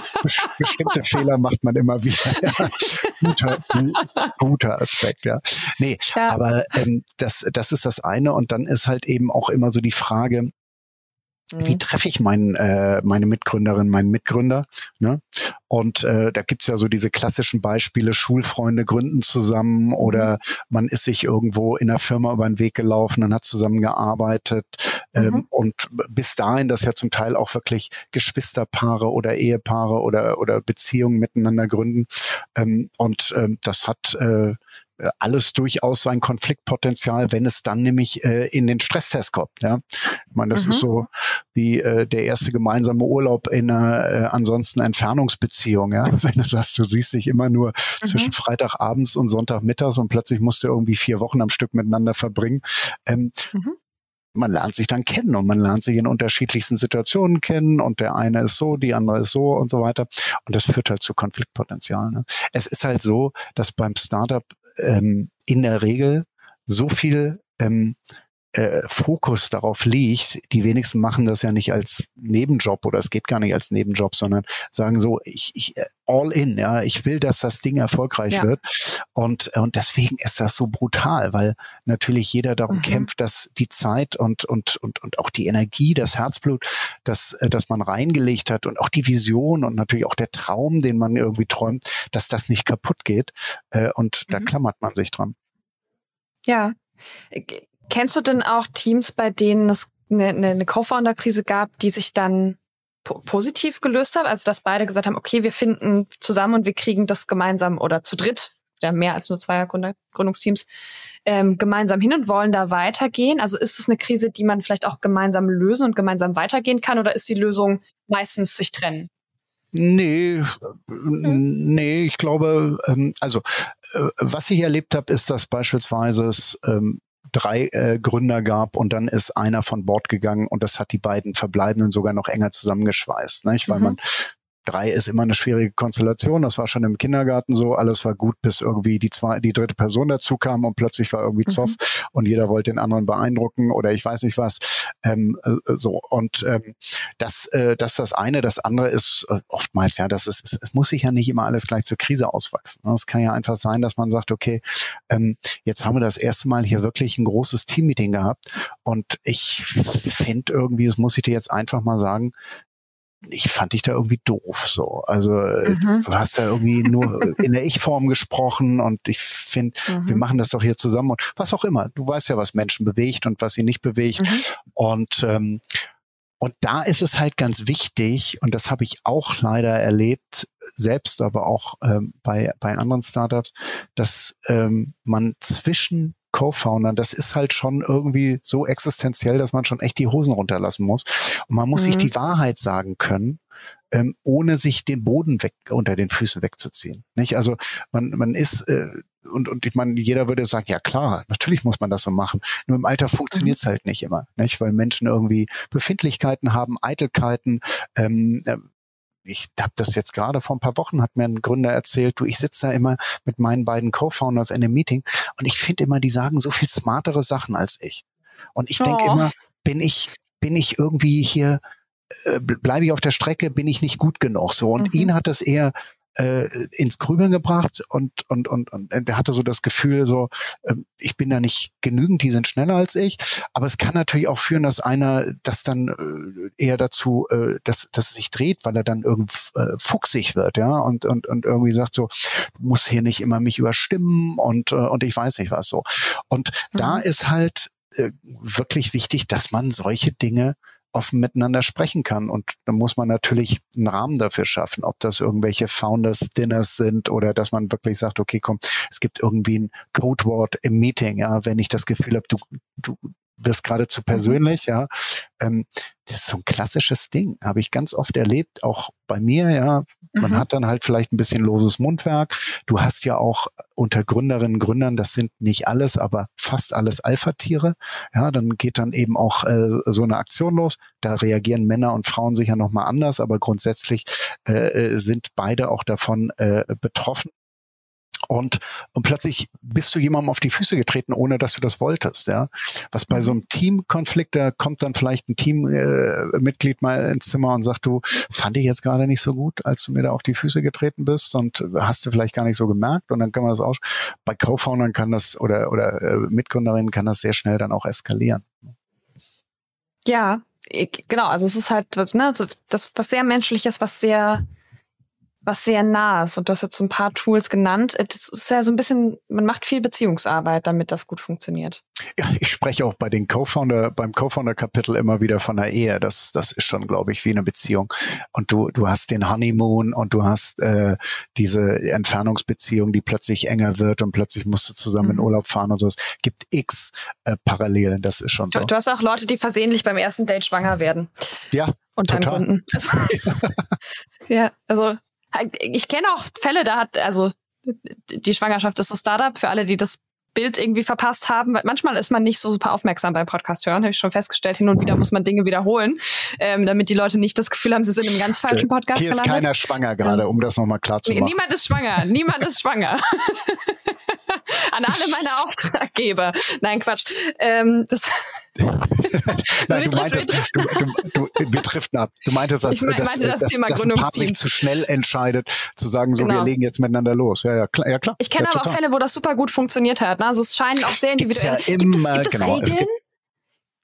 Bestimmte Fehler macht man immer wieder. Ja. Guter, guter Aspekt, ja. Nee, ja. aber ähm, das, das ist das eine. Und dann ist halt eben auch immer so die Frage, wie mhm. treffe ich mein, äh, meine Mitgründerin, meinen Mitgründer? Ne? Und äh, da gibt's ja so diese klassischen Beispiele, Schulfreunde gründen zusammen oder mhm. man ist sich irgendwo in der Firma über den Weg gelaufen und hat zusammengearbeitet. Ähm, mhm. Und bis dahin, dass ja zum Teil auch wirklich Geschwisterpaare oder Ehepaare oder, oder Beziehungen miteinander gründen. Ähm, und ähm, das hat äh, alles durchaus sein Konfliktpotenzial, wenn es dann nämlich äh, in den Stresstest kommt. Ja? Ich meine, das mhm. ist so wie äh, der erste gemeinsame Urlaub in einer äh, ansonsten Entfernungsbeziehung. Ja? Wenn du sagst, du siehst dich immer nur mhm. zwischen Freitagabends und Sonntagmittags und plötzlich musst du irgendwie vier Wochen am Stück miteinander verbringen. Ähm, mhm man lernt sich dann kennen und man lernt sich in unterschiedlichsten Situationen kennen und der eine ist so, die andere ist so und so weiter. Und das führt halt zu Konfliktpotenzial. Ne? Es ist halt so, dass beim Startup ähm, in der Regel so viel ähm, äh, Fokus darauf liegt, die wenigsten machen das ja nicht als Nebenjob oder es geht gar nicht als Nebenjob, sondern sagen so, ich, ich äh, all in, ja, ich will, dass das Ding erfolgreich ja. wird. Und, und deswegen ist das so brutal, weil natürlich jeder darum mhm. kämpft, dass die Zeit und, und, und, und auch die Energie, das Herzblut, das, äh, das man reingelegt hat und auch die Vision und natürlich auch der Traum, den man irgendwie träumt, dass das nicht kaputt geht. Äh, und mhm. da klammert man sich dran. Ja. Kennst du denn auch Teams, bei denen es eine, eine, eine Co-Founder-Krise gab, die sich dann po positiv gelöst haben? Also dass beide gesagt haben, okay, wir finden zusammen und wir kriegen das gemeinsam oder zu dritt, ja mehr als nur zweier Gründungsteams, ähm, gemeinsam hin und wollen da weitergehen? Also ist es eine Krise, die man vielleicht auch gemeinsam lösen und gemeinsam weitergehen kann oder ist die Lösung meistens sich trennen? Nee, hm. nee, ich glaube, ähm, also äh, was ich erlebt habe, ist, dass beispielsweise es ähm, drei äh, Gründer gab und dann ist einer von Bord gegangen und das hat die beiden Verbleibenden sogar noch enger zusammengeschweißt, nicht? weil mhm. man drei ist immer eine schwierige Konstellation. Das war schon im Kindergarten so. Alles war gut, bis irgendwie die zwei, die dritte Person dazu kam und plötzlich war irgendwie Zoff mhm. und jeder wollte den anderen beeindrucken oder ich weiß nicht was. Ähm, äh, so und ähm, das, äh, das das eine. Das andere ist äh, oftmals ja, das ist, es, es muss sich ja nicht immer alles gleich zur Krise auswachsen. Es kann ja einfach sein, dass man sagt, okay, ähm, jetzt haben wir das erste Mal hier wirklich ein großes Teammeeting gehabt und ich finde irgendwie, das muss ich dir jetzt einfach mal sagen, ich fand dich da irgendwie doof so. Also äh, mhm. du hast da irgendwie nur in der Ich-Form gesprochen und ich finde, mhm. wir machen das doch hier zusammen und was auch immer. Du weißt ja, was Menschen bewegt und was sie nicht bewegt. Mhm. Und ähm, und da ist es halt ganz wichtig, und das habe ich auch leider erlebt, selbst, aber auch ähm, bei, bei anderen Startups, dass ähm, man zwischen Co-Foundern, das ist halt schon irgendwie so existenziell, dass man schon echt die Hosen runterlassen muss. Und man muss mhm. sich die Wahrheit sagen können, ähm, ohne sich den Boden weg unter den Füßen wegzuziehen. Nicht? Also man, man ist äh, und, und ich meine, jeder würde sagen, ja klar, natürlich muss man das so machen. Nur im Alter funktioniert es mhm. halt nicht immer, nicht? Weil Menschen irgendwie Befindlichkeiten haben, Eitelkeiten, ähm, äh, ich habe das jetzt gerade vor ein paar Wochen, hat mir ein Gründer erzählt, du, ich sitze da immer mit meinen beiden Co-Founders in einem Meeting und ich finde immer, die sagen so viel smartere Sachen als ich. Und ich denke oh. immer, bin ich, bin ich irgendwie hier, äh, bleibe ich auf der Strecke, bin ich nicht gut genug so. Und mhm. ihn hat das eher äh, ins Grübeln gebracht und, und, und, und der hatte so das Gefühl, so, äh, ich bin da nicht genügend, die sind schneller als ich. Aber es kann natürlich auch führen, dass einer das dann äh, eher dazu, äh, dass, dass es sich dreht, weil er dann irgendwie äh, fuchsig wird, ja, und, und, und irgendwie sagt so, du musst hier nicht immer mich überstimmen und, äh, und ich weiß nicht was so. Und mhm. da ist halt äh, wirklich wichtig, dass man solche Dinge offen miteinander sprechen kann. Und da muss man natürlich einen Rahmen dafür schaffen, ob das irgendwelche Founders Dinners sind oder dass man wirklich sagt, okay, komm, es gibt irgendwie ein Codewort im Meeting, ja, wenn ich das Gefühl habe, du, du wirst gerade zu persönlich, ja. Ähm, das ist so ein klassisches Ding, habe ich ganz oft erlebt, auch bei mir, ja. Man mhm. hat dann halt vielleicht ein bisschen loses Mundwerk. Du hast ja auch unter Gründerinnen und Gründern, das sind nicht alles, aber fast alles Alpha-Tiere. Ja, dann geht dann eben auch äh, so eine Aktion los. Da reagieren Männer und Frauen sicher nochmal anders, aber grundsätzlich äh, äh, sind beide auch davon äh, betroffen. Und, und plötzlich bist du jemandem auf die Füße getreten, ohne dass du das wolltest. Ja, was bei so mhm. einem Teamkonflikt, da kommt dann vielleicht ein Teammitglied äh, mal ins Zimmer und sagt, du fand ich jetzt gerade nicht so gut, als du mir da auf die Füße getreten bist und hast du vielleicht gar nicht so gemerkt. Und dann kann man das auch. Bei Co-Foundern kann das oder oder äh, Mitgründerinnen kann das sehr schnell dann auch eskalieren. Ja, genau. Also es ist halt ne, das was sehr menschliches, was sehr was sehr nah ist. Und du hast jetzt so ein paar Tools genannt. Das ist ja so ein bisschen, man macht viel Beziehungsarbeit, damit das gut funktioniert. Ja, ich spreche auch bei den Co-Founder, beim Co-Founder-Kapitel immer wieder von einer Ehe. Das, das ist schon, glaube ich, wie eine Beziehung. Und du, du hast den Honeymoon und du hast äh, diese Entfernungsbeziehung, die plötzlich enger wird und plötzlich musst du zusammen mhm. in Urlaub fahren und so. Es gibt x äh, Parallelen. Das ist schon du, so. Du hast auch Leute, die versehentlich beim ersten Date schwanger werden. Ja. Und dann Gründen. Also, ja, also ich kenne auch Fälle, da hat, also die Schwangerschaft ist ein Startup, für alle, die das Bild irgendwie verpasst haben. Weil manchmal ist man nicht so super aufmerksam beim Podcast hören, habe ich schon festgestellt. Hin und wieder muss man Dinge wiederholen, ähm, damit die Leute nicht das Gefühl haben, sie sind im ganz falschen Podcast Hier ist gelandet. keiner schwanger gerade, um das nochmal klar zu machen. Niemand ist schwanger, niemand ist schwanger. An alle meine Auftraggeber. Nein, Quatsch. Ähm, das Nein, du meintest, du, du, wir driften ab. Du meintest, dass, ich dass, meinte das dass, Thema dass ein Paar sich zu schnell entscheidet, zu sagen, so, Genau. wir legen jetzt miteinander los. Ja, ja, klar. Ja, klar. Ich kenne ja, aber auch total. Fälle, wo das super gut funktioniert hat. Ne? Also es scheinen auch sehr Gibt's individuell. ja gibt es, immer, gibt es genau. Es Regeln?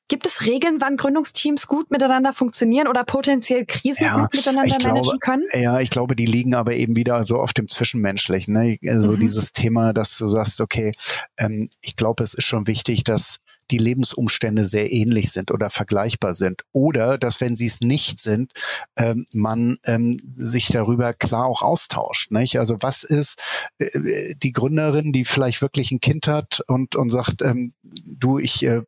Gibt- es Regeln, wann Gründungsteams gut miteinander funktionieren oder potenziell Krisen Ja, gut miteinander glaube, managen können? Ja, ich glaube, die liegen aber eben wieder so auf dem Zwischenmenschlichen. Ne? Also Mhm. dieses Thema, dass du sagst, okay, ähm, ich glaube, es ist schon wichtig, dass die Lebensumstände sehr ähnlich sind oder vergleichbar sind. Oder dass, wenn sie es nicht sind, ähm, man ähm, sich darüber klar auch austauscht. Nicht? Also was ist äh, die Gründerin, die vielleicht wirklich ein Kind hat und, und sagt, ähm, du, ich äh,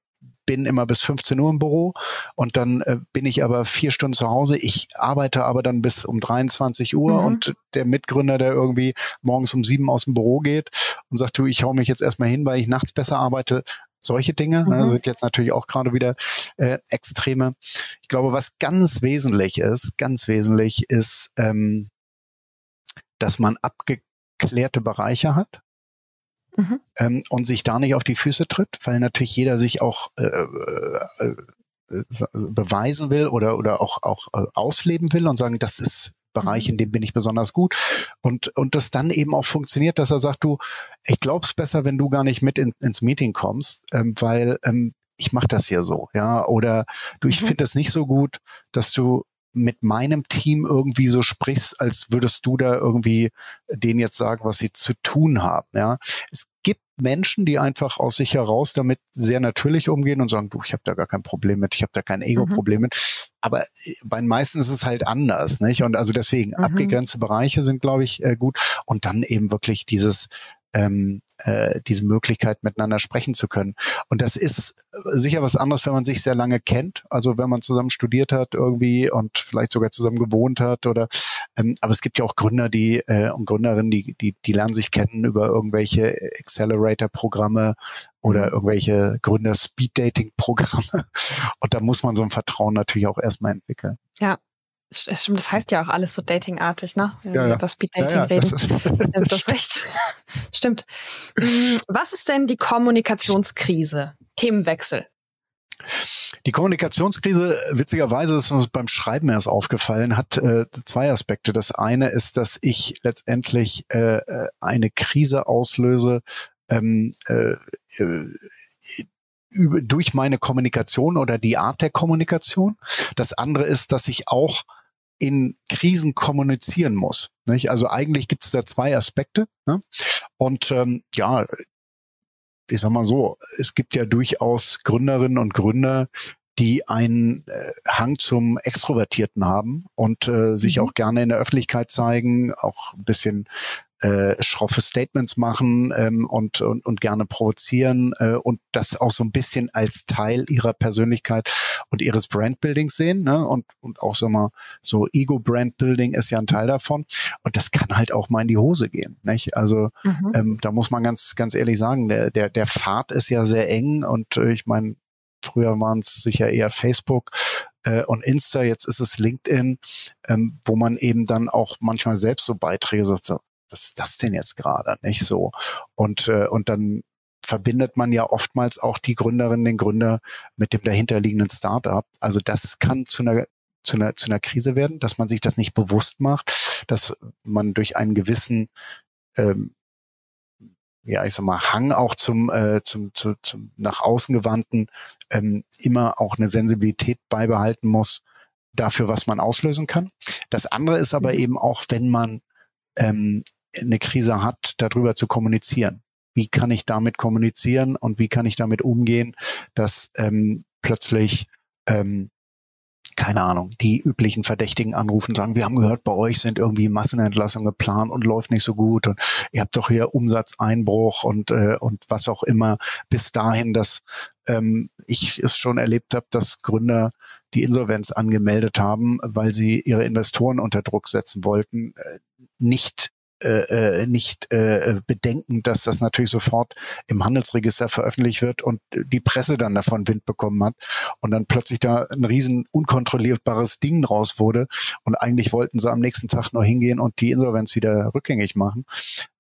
bin immer bis 15 Uhr im Büro und dann äh, bin ich aber vier Stunden zu Hause. Ich arbeite aber dann bis um 23 Uhr Mhm. und der Mitgründer, der irgendwie morgens um sieben aus dem Büro geht und sagt, du, ich hau mich jetzt erstmal hin, weil ich nachts besser arbeite. Solche Dinge ne, Mhm. sind jetzt natürlich auch gerade wieder äh, Extreme. Ich glaube, was ganz wesentlich ist, ganz wesentlich ist, ähm, dass man abgeklärte Bereiche hat Mhm. ähm, und sich da nicht auf die Füße tritt, weil natürlich jeder sich auch äh, äh, äh, beweisen will oder oder auch auch äh, ausleben will und sagen, das ist Bereich, in dem bin ich besonders gut und und das dann eben auch funktioniert, dass er sagt, du, ich glaub's besser, wenn du gar nicht mit in, ins Meeting kommst, ähm, weil ähm, ich mache das hier so, ja, oder du, ich Mhm. finde es nicht so gut, dass du mit meinem Team irgendwie so sprichst, als würdest du da irgendwie denen jetzt sagen, was sie zu tun haben. Ja, es gibt Menschen, die einfach aus sich heraus damit sehr natürlich umgehen und sagen, du, ich habe da gar kein Problem mit, ich habe da kein Ego-Problem mit. Aber äh, bei den meisten ist es halt anders, nicht? Und also deswegen Mhm. abgegrenzte Bereiche sind, glaube ich, äh, gut. Und dann eben wirklich dieses ähm, äh, diese Möglichkeit, miteinander sprechen zu können. Und das ist äh, sicher was anderes, wenn man sich sehr lange kennt. Also wenn man zusammen studiert hat irgendwie und vielleicht sogar zusammen gewohnt hat oder ähm, aber es gibt ja auch Gründer, die äh, und Gründerinnen, die, die, die lernen sich kennen über irgendwelche Accelerator-Programme oder irgendwelche Gründer-Speed-Dating-Programme. Und da muss man so ein Vertrauen natürlich auch erstmal entwickeln. Stimmt, das heißt ja auch alles so datingartig, ne? Wenn Ja, wir ja. über Speeddating das reden. ist- Ja, du hast recht. Stimmt. Mm, Was ist denn die Kommunikationskrise? Themenwechsel. Die Kommunikationskrise, witzigerweise ist uns beim Schreiben erst aufgefallen, hat äh, zwei Aspekte. Das eine ist, dass ich letztendlich äh, äh, eine Krise auslöse ähm, äh, äh, über, durch meine Kommunikation oder die Art der Kommunikation. Das andere ist, dass ich auch in Krisen kommunizieren muss. Nicht? Also eigentlich gibt es da zwei Aspekte. Ne? Und ähm, ja, ich sag mal so, es gibt ja durchaus Gründerinnen und Gründer, die einen äh, Hang zum Extrovertierten haben und äh, sich Mhm. auch gerne in der Öffentlichkeit zeigen, auch ein bisschen äh, schroffe Statements machen ähm, und, und, und gerne provozieren äh, und das auch so ein bisschen als Teil ihrer Persönlichkeit und ihres Brandbuildings sehen. Ne? Und, und auch sag mal, so Ego-Brandbuilding ist ja ein Teil davon. Und das kann halt auch mal in die Hose gehen. Nicht? Also Mhm. ähm, da muss man ganz, ganz ehrlich sagen, der, der, der Pfad ist ja sehr eng und äh, ich meine, früher waren es sicher eher Facebook äh, und Insta, jetzt ist es LinkedIn, ähm, wo man eben dann auch manchmal selbst so Beiträge sagt, so, was ist das denn jetzt gerade? Nicht so. Und, äh, und dann verbindet man ja oftmals auch die Gründerin, den Gründer mit dem dahinterliegenden Startup. Also das kann zu einer zu einer, zu einer Krise werden, dass man sich das nicht bewusst macht, dass man durch einen gewissen ähm, ja, ich sag mal, Hang auch zum, äh, zum, zu, zum nach außen gewandten ähm, immer auch eine Sensibilität beibehalten muss dafür, was man auslösen kann. Das andere ist aber Mhm. eben auch, wenn man ähm, eine Krise hat, darüber zu kommunizieren. Wie kann ich damit kommunizieren und wie kann ich damit umgehen, dass ähm, plötzlich ähm, keine Ahnung, die üblichen Verdächtigen anrufen und sagen, wir haben gehört, bei euch sind irgendwie Massenentlassungen geplant und läuft nicht so gut und ihr habt doch hier Umsatzeinbruch und, äh, und was auch immer, bis dahin, dass ähm, ich es schon erlebt habe, dass Gründer die Insolvenz angemeldet haben, weil sie ihre Investoren unter Druck setzen wollten, äh, nicht äh, äh, nicht äh, bedenken, dass das natürlich sofort im Handelsregister veröffentlicht wird und die Presse dann davon Wind bekommen hat und dann plötzlich da ein riesen unkontrollierbares Ding draus wurde und eigentlich wollten sie am nächsten Tag nur hingehen und die Insolvenz wieder rückgängig machen.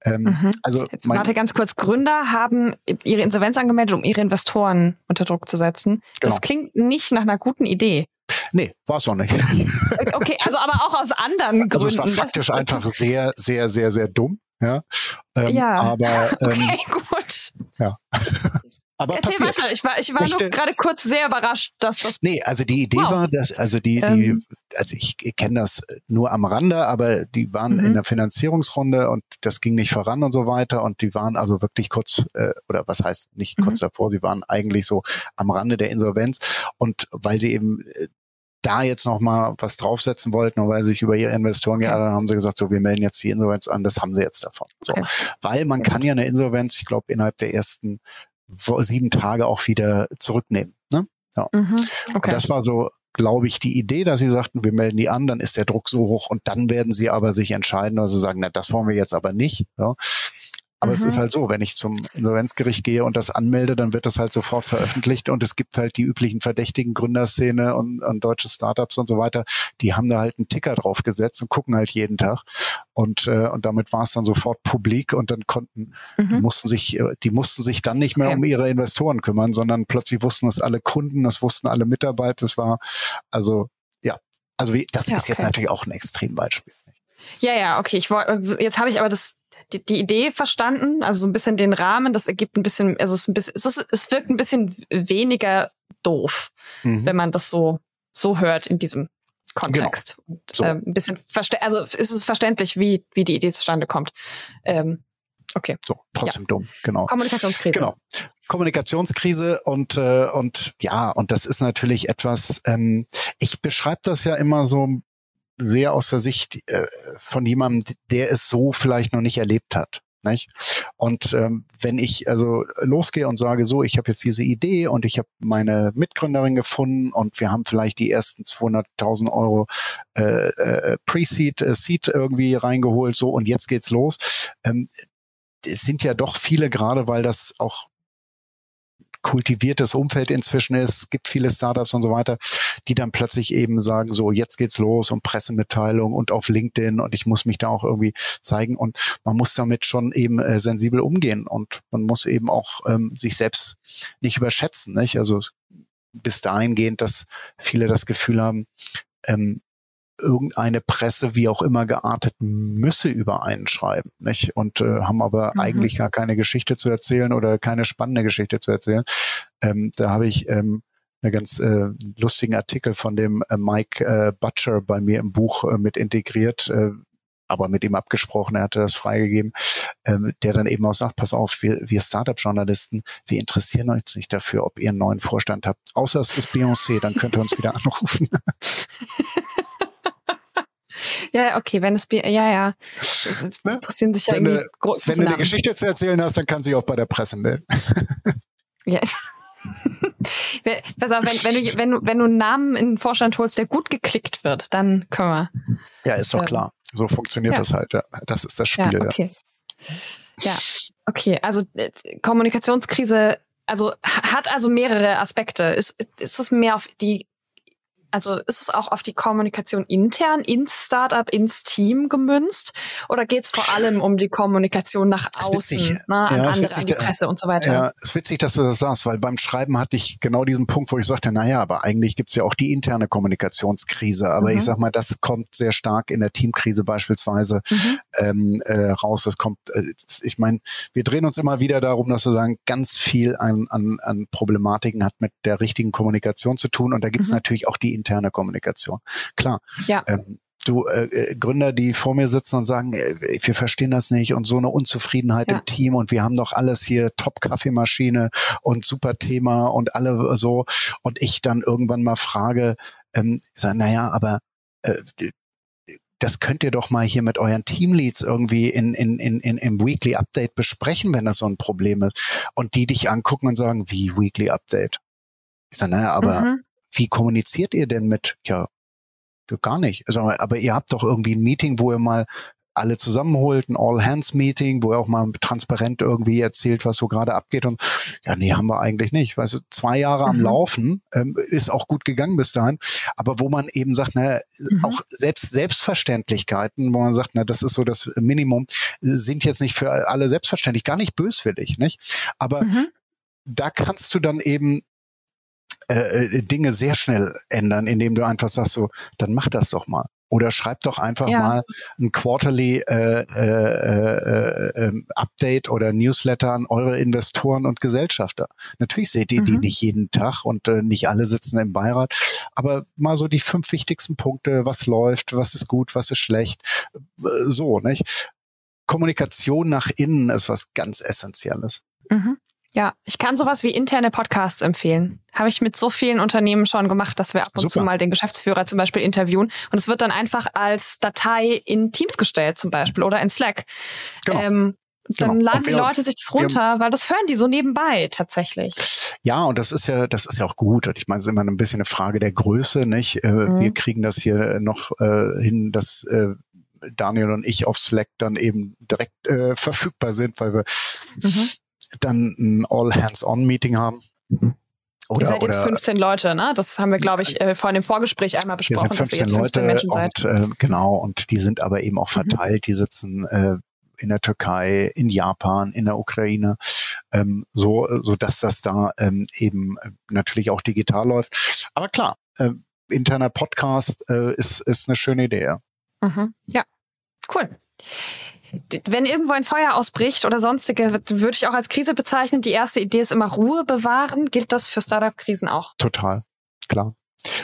Ähm, mhm. Also warte ganz kurz. Gründer haben ihre Insolvenz angemeldet, um ihre Investoren unter Druck zu setzen. Genau. Das klingt nicht nach einer guten Idee. Nee, war es auch nicht. Okay, also aber auch aus anderen Gründen. Also es war faktisch einfach sehr, sehr, sehr, sehr dumm. Ja, ähm, ja. aber ähm, okay, gut. Ja. Aber Erzähl passiert. weiter. Ich war, ich war nur gerade kurz sehr überrascht, dass das. Nee, also die Idee wow. war, dass, also die, die ähm. also ich, kenne das nur am Rande, aber die waren mhm. in der Finanzierungsrunde und das ging nicht voran und so weiter. Und die waren also wirklich kurz, äh, oder was heißt nicht kurz mhm. davor, sie waren eigentlich so am Rande der Insolvenz. Und weil sie eben äh, da jetzt noch mal was draufsetzen wollten und weil sie sich über ihre Investoren okay. geärgert haben, haben sie gesagt, so, wir melden jetzt die Insolvenz an, das haben sie jetzt davon. So. Okay. Weil man kann ja eine Insolvenz, ich glaube, innerhalb der ersten sieben Tage auch wieder zurücknehmen. Ne? Ja. Mhm. Okay. Und das war so, glaube ich, die Idee, dass sie sagten, wir melden die an, dann ist der Druck so hoch und dann werden sie aber sich entscheiden, also sagen, na, das wollen wir jetzt aber nicht. Ja. Aber mhm. es ist mhm. halt so, wenn ich zum Insolvenzgericht gehe und das anmelde, dann wird das halt sofort veröffentlicht und es gibt halt die üblichen verdächtigen Gründerszene und, und deutsche Startups und so weiter, die haben da halt einen Ticker drauf gesetzt und gucken halt jeden Tag. Und, äh, und damit war es dann sofort publik und dann konnten, mhm. die mussten sich, äh, die mussten sich dann nicht mehr ja. um ihre Investoren kümmern, sondern plötzlich wussten es alle Kunden, das wussten alle Mitarbeiter. Das war also ja, also wie, das ja, ist jetzt natürlich auch ein Extrembeispiel. Ja, ja, okay. Ich jetzt habe ich aber das die, die Idee verstanden, also so ein bisschen den Rahmen, das ergibt ein bisschen, also es, ist ein bisschen, es, ist, es wirkt ein bisschen weniger doof, mhm. wenn man das so, so hört in diesem Kontext. Genau. Und, so. ähm, ein bisschen verste also ist es verständlich, wie, wie die Idee zustande kommt. Ähm, okay. So, trotzdem ja. dumm, genau. Kommunikationskrise. Genau. Kommunikationskrise und äh, und ja und das ist natürlich etwas. Ähm, ich beschreibe das ja immer so sehr aus der Sicht äh, von jemandem, der es so vielleicht noch nicht erlebt hat. Nicht? Und ähm, wenn ich also losgehe und sage, so, ich habe jetzt diese Idee und ich habe meine Mitgründerin gefunden und wir haben vielleicht die ersten 200.000 Euro äh, äh, Pre-Seed, äh, Seed irgendwie reingeholt, so und jetzt geht's los. Ähm, es sind ja doch viele, gerade weil das auch kultiviertes Umfeld inzwischen ist, gibt viele Startups und so weiter, die dann plötzlich eben sagen, so jetzt geht's los und Pressemitteilung und auf LinkedIn und ich muss mich da auch irgendwie zeigen und man muss damit schon eben äh, sensibel umgehen und man muss eben auch ähm, sich selbst nicht überschätzen. Nicht? Also bis dahingehend, dass viele das Gefühl haben, ähm, irgendeine Presse, wie auch immer geartet, müsse über einen schreiben, nicht? Und äh, haben aber mhm. eigentlich gar keine Geschichte zu erzählen oder keine spannende Geschichte zu erzählen. Ähm, da habe ich ähm, einen ganz äh, lustigen Artikel von dem äh, Mike äh, Butcher bei mir im Buch äh, mit integriert, äh, aber mit ihm abgesprochen, er hatte das freigegeben, ähm, der dann eben auch sagt, pass auf, wir, wir Startup-Journalisten, wir interessieren uns nicht dafür, ob ihr einen neuen Vorstand habt, außer es ist Beyoncé, dann könnt ihr uns wieder anrufen. Ja, okay, wenn es, ja, ja. Ne? interessieren sich ja wenn irgendwie du, Wenn du eine Geschichte zu erzählen hast, dann kann sie auch bei der Presse melden. ja. Pass auf, wenn, wenn, du, wenn, du, wenn du einen Namen in den Vorstand holst, der gut geklickt wird, dann können wir. Ja, ist doch ähm, klar. So funktioniert ja. das halt. Ja. Das ist das Spiel. Ja, okay. Ja, ja okay. Also äh, Kommunikationskrise, also hat also mehrere Aspekte. Ist, ist es mehr auf die also ist es auch auf die Kommunikation intern ins Startup, ins Team gemünzt? Oder geht es vor allem um die Kommunikation nach außen, ne, an ja, andere, witzig, an die Presse und so weiter? Ja, es ist witzig, dass du das sagst, weil beim Schreiben hatte ich genau diesen Punkt, wo ich sagte, naja, aber eigentlich gibt es ja auch die interne Kommunikationskrise. Aber mhm. ich sag mal, das kommt sehr stark in der Teamkrise beispielsweise mhm. ähm, äh, raus. Das kommt, äh, ich meine, wir drehen uns immer wieder darum, dass wir sagen, ganz viel an, an, an Problematiken hat mit der richtigen Kommunikation zu tun. Und da gibt es mhm. natürlich auch die interne Kommunikation. Klar. Ja. Ähm, du äh, äh, Gründer, die vor mir sitzen und sagen, äh, wir verstehen das nicht und so eine Unzufriedenheit ja. im Team und wir haben doch alles hier Top Kaffeemaschine und super Thema und alle so und ich dann irgendwann mal frage, ähm, sage, naja, aber äh, das könnt ihr doch mal hier mit euren Teamleads irgendwie in, in, in, in, im Weekly Update besprechen, wenn das so ein Problem ist. Und die dich angucken und sagen, wie Weekly Update? Ich sage, naja, aber mhm wie kommuniziert ihr denn mit, ja, gar nicht. Also, aber ihr habt doch irgendwie ein Meeting, wo ihr mal alle zusammenholt, ein All-Hands-Meeting, wo er auch mal transparent irgendwie erzählt, was so gerade abgeht. Und ja, nee, haben wir eigentlich nicht. Weißt du, zwei Jahre am mhm. Laufen ähm, ist auch gut gegangen bis dahin. Aber wo man eben sagt, na, mhm. auch selbst Selbstverständlichkeiten, wo man sagt, na, das ist so das Minimum, sind jetzt nicht für alle selbstverständlich, gar nicht böswillig, nicht? Aber mhm. da kannst du dann eben äh, äh, Dinge sehr schnell ändern, indem du einfach sagst so, dann mach das doch mal. Oder schreib doch einfach ja. mal ein Quarterly äh, äh, äh, ähm, Update oder Newsletter an eure Investoren und Gesellschafter. Natürlich seht ihr mhm. die nicht jeden Tag und äh, nicht alle sitzen im Beirat, aber mal so die fünf wichtigsten Punkte, was läuft, was ist gut, was ist schlecht, äh, so, nicht? Kommunikation nach innen ist was ganz Essentielles. Mhm. Ja, ich kann sowas wie interne Podcasts empfehlen. Habe ich mit so vielen Unternehmen schon gemacht, dass wir ab und Super. zu mal den Geschäftsführer zum Beispiel interviewen. Und es wird dann einfach als Datei in Teams gestellt zum Beispiel oder in Slack. Genau. Ähm, dann genau. laden die Leute sich das runter, weil das hören die so nebenbei tatsächlich. Ja, und das ist ja, das ist ja auch gut. Und ich meine, es ist immer ein bisschen eine Frage der Größe, nicht? Äh, mhm. Wir kriegen das hier noch äh, hin, dass äh, Daniel und ich auf Slack dann eben direkt äh, verfügbar sind, weil wir mhm dann ein All-Hands-On-Meeting haben. Oder, Ihr seid jetzt 15 Leute, ne? Das haben wir, glaube ich, äh, vorhin im Vorgespräch einmal besprochen. Wir sind 15 Leute 15 Menschen und äh, genau, und die sind aber eben auch mhm. verteilt. Mhm. Die sitzen äh, in der Türkei, in Japan, in der Ukraine, ähm, so, so dass das da ähm, eben natürlich auch digital läuft. Aber klar, äh, interner Podcast äh, ist, ist eine schöne Idee. Mhm. Ja, cool wenn irgendwo ein Feuer ausbricht oder sonstige, würde ich auch als Krise bezeichnen. Die erste Idee ist immer Ruhe bewahren. Gilt das für Startup-Krisen auch? Total, klar.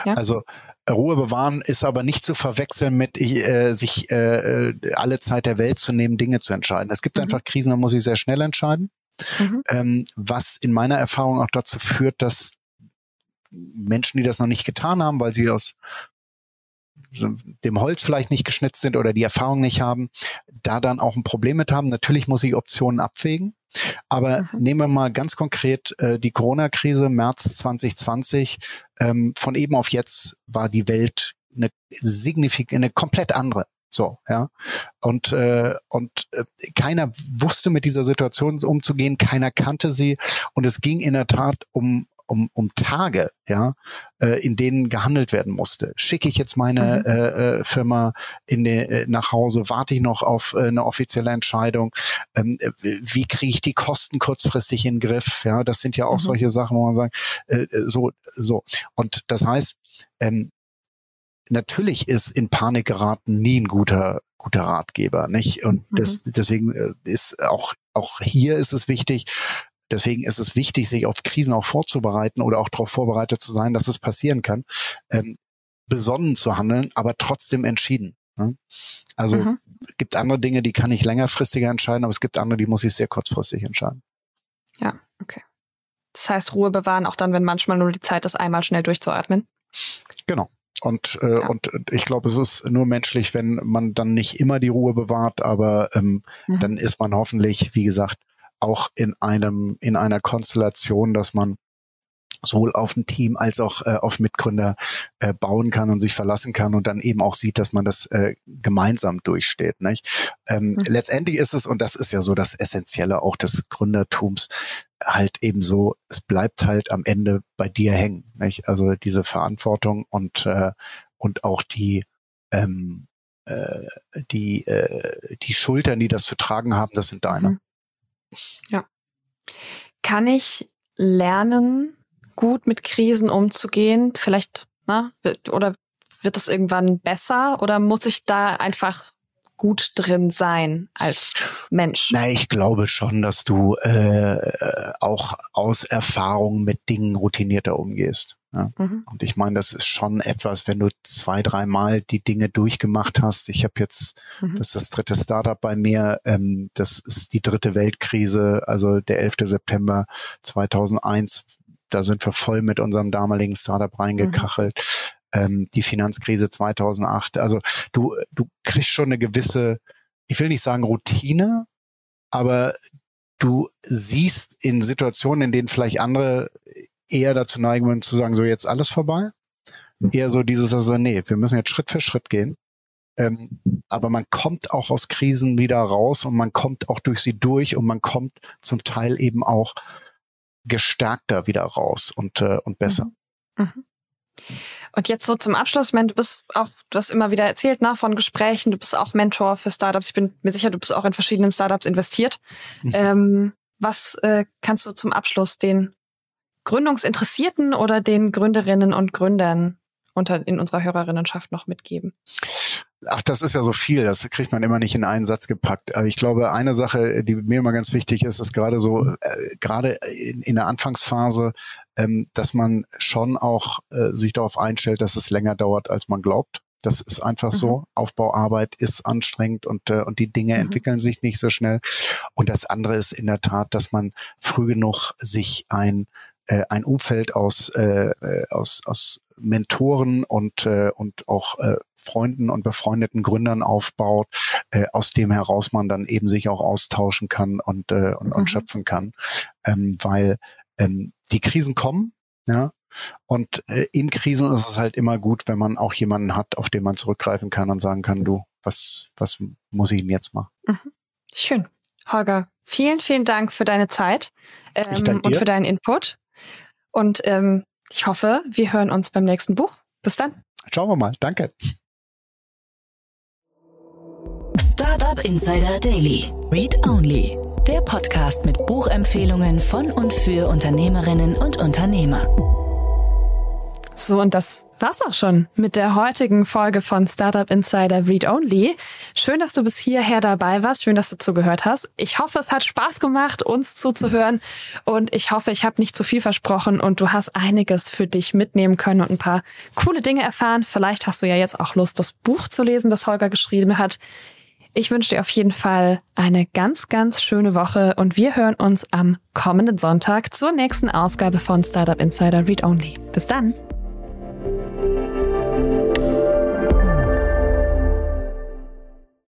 Ja? Also Ruhe bewahren ist aber nicht zu verwechseln mit äh, sich äh, äh, alle Zeit der Welt zu nehmen, Dinge zu entscheiden. Es gibt mhm. einfach Krisen, da muss ich sehr schnell entscheiden. Mhm. Ähm, was in meiner Erfahrung auch dazu führt, dass Menschen, die das noch nicht getan haben, weil sie aus dem Holz vielleicht nicht geschnitzt sind oder die Erfahrung nicht haben, da dann auch ein Problem mit haben. Natürlich muss ich Optionen abwägen. Aber mhm. nehmen wir mal ganz konkret äh, die Corona-Krise März 2020. Ähm, von eben auf jetzt war die Welt eine signifikant, eine komplett andere. So, ja. Und, äh, und äh, keiner wusste mit dieser Situation umzugehen, keiner kannte sie. Und es ging in der Tat um um, um Tage, ja, äh, in denen gehandelt werden musste. Schicke ich jetzt meine mhm. äh, äh Firma in den, äh, nach Hause, warte ich noch auf äh, eine offizielle Entscheidung, ähm, äh, wie kriege ich die Kosten kurzfristig in den Griff? Ja, das sind ja auch mhm. solche Sachen, wo man sagt, äh, so, so. Und das heißt, ähm, natürlich ist in Panik geraten nie ein guter guter Ratgeber, nicht? Und mhm. das, deswegen ist auch auch hier ist es wichtig, Deswegen ist es wichtig, sich auf Krisen auch vorzubereiten oder auch darauf vorbereitet zu sein, dass es passieren kann. Ähm, besonnen zu handeln, aber trotzdem entschieden. Ne? Also mhm. gibt andere Dinge, die kann ich längerfristiger entscheiden, aber es gibt andere, die muss ich sehr kurzfristig entscheiden. Ja, okay. Das heißt, Ruhe bewahren, auch dann, wenn manchmal nur die Zeit ist, einmal schnell durchzuatmen. Genau. Und, äh, ja. und ich glaube, es ist nur menschlich, wenn man dann nicht immer die Ruhe bewahrt, aber ähm, mhm. dann ist man hoffentlich, wie gesagt, auch in einem, in einer Konstellation, dass man sowohl auf ein Team als auch äh, auf Mitgründer äh, bauen kann und sich verlassen kann und dann eben auch sieht, dass man das äh, gemeinsam durchsteht. Nicht? Ähm, mhm. Letztendlich ist es, und das ist ja so das Essentielle auch des Gründertums, halt eben so, es bleibt halt am Ende bei dir hängen. Nicht? Also diese Verantwortung und, äh, und auch die, ähm, äh, die, äh, die Schultern, die das zu tragen haben, das sind deine. Mhm. Ja. Kann ich lernen, gut mit Krisen umzugehen? Vielleicht, na, oder wird das irgendwann besser? Oder muss ich da einfach gut drin sein als Mensch? Na, ich glaube schon, dass du äh, auch aus Erfahrung mit Dingen routinierter umgehst. Ja. Mhm. Und ich meine, das ist schon etwas, wenn du zwei, dreimal die Dinge durchgemacht hast. Ich habe jetzt, mhm. das ist das dritte Startup bei mir, ähm, das ist die dritte Weltkrise, also der 11. September 2001. Da sind wir voll mit unserem damaligen Startup reingekachelt. Mhm. Ähm, die Finanzkrise 2008. Also du, du kriegst schon eine gewisse, ich will nicht sagen Routine, aber du siehst in Situationen, in denen vielleicht andere eher dazu neigen würden zu sagen, so jetzt alles vorbei. Mhm. Eher so dieses, also nee, wir müssen jetzt Schritt für Schritt gehen. Ähm, aber man kommt auch aus Krisen wieder raus und man kommt auch durch sie durch und man kommt zum Teil eben auch gestärkter wieder raus und, äh, und besser. Mhm. Mhm. Und jetzt so zum Abschluss, ich meine, du bist auch, du hast immer wieder erzählt nach von Gesprächen, du bist auch Mentor für Startups. Ich bin mir sicher, du bist auch in verschiedenen Startups investiert. Mhm. Ähm, was äh, kannst du zum Abschluss den Gründungsinteressierten oder den Gründerinnen und Gründern unter, in unserer Hörerinnenschaft noch mitgeben? Ach, das ist ja so viel, das kriegt man immer nicht in einen Satz gepackt. Aber ich glaube, eine Sache, die mir immer ganz wichtig ist, ist gerade so, äh, gerade in, in, der Anfangsphase, ähm, dass man schon auch äh, sich darauf einstellt, dass es länger dauert, als man glaubt. Das ist einfach mhm. so. Aufbauarbeit ist anstrengend und, äh, und die Dinge mhm. entwickeln sich nicht so schnell. Und das andere ist in der Tat, dass man früh genug sich ein, äh, ein Umfeld aus, äh, äh aus, aus Mentoren und, äh, und auch äh, Freunden und befreundeten Gründern aufbaut, äh, aus dem heraus man dann eben sich auch austauschen kann und, äh, und, und mhm. schöpfen kann. Ähm, weil ähm, die Krisen kommen, ja, und äh, in Krisen ist es halt immer gut, wenn man auch jemanden hat, auf den man zurückgreifen kann und sagen kann, du, was, was muss ich denn jetzt machen? Mhm. Schön. Holger, vielen, vielen Dank für deine Zeit ähm, und für deinen Input. Und ähm, ich hoffe, wir hören uns beim nächsten Buch. Bis dann. Schauen wir mal. Danke. Startup Insider Daily. Read Only. Der Podcast mit Buchempfehlungen von und für Unternehmerinnen und Unternehmer. So, und das war's auch schon mit der heutigen Folge von Startup Insider Read Only. Schön, dass du bis hierher dabei warst. Schön, dass du zugehört hast. Ich hoffe, es hat Spaß gemacht, uns zuzuhören. Und ich hoffe, ich habe nicht zu viel versprochen und du hast einiges für dich mitnehmen können und ein paar coole Dinge erfahren. Vielleicht hast du ja jetzt auch Lust, das Buch zu lesen, das Holger geschrieben hat. Ich wünsche dir auf jeden Fall eine ganz, ganz schöne Woche und wir hören uns am kommenden Sonntag zur nächsten Ausgabe von Startup Insider Read Only. Bis dann!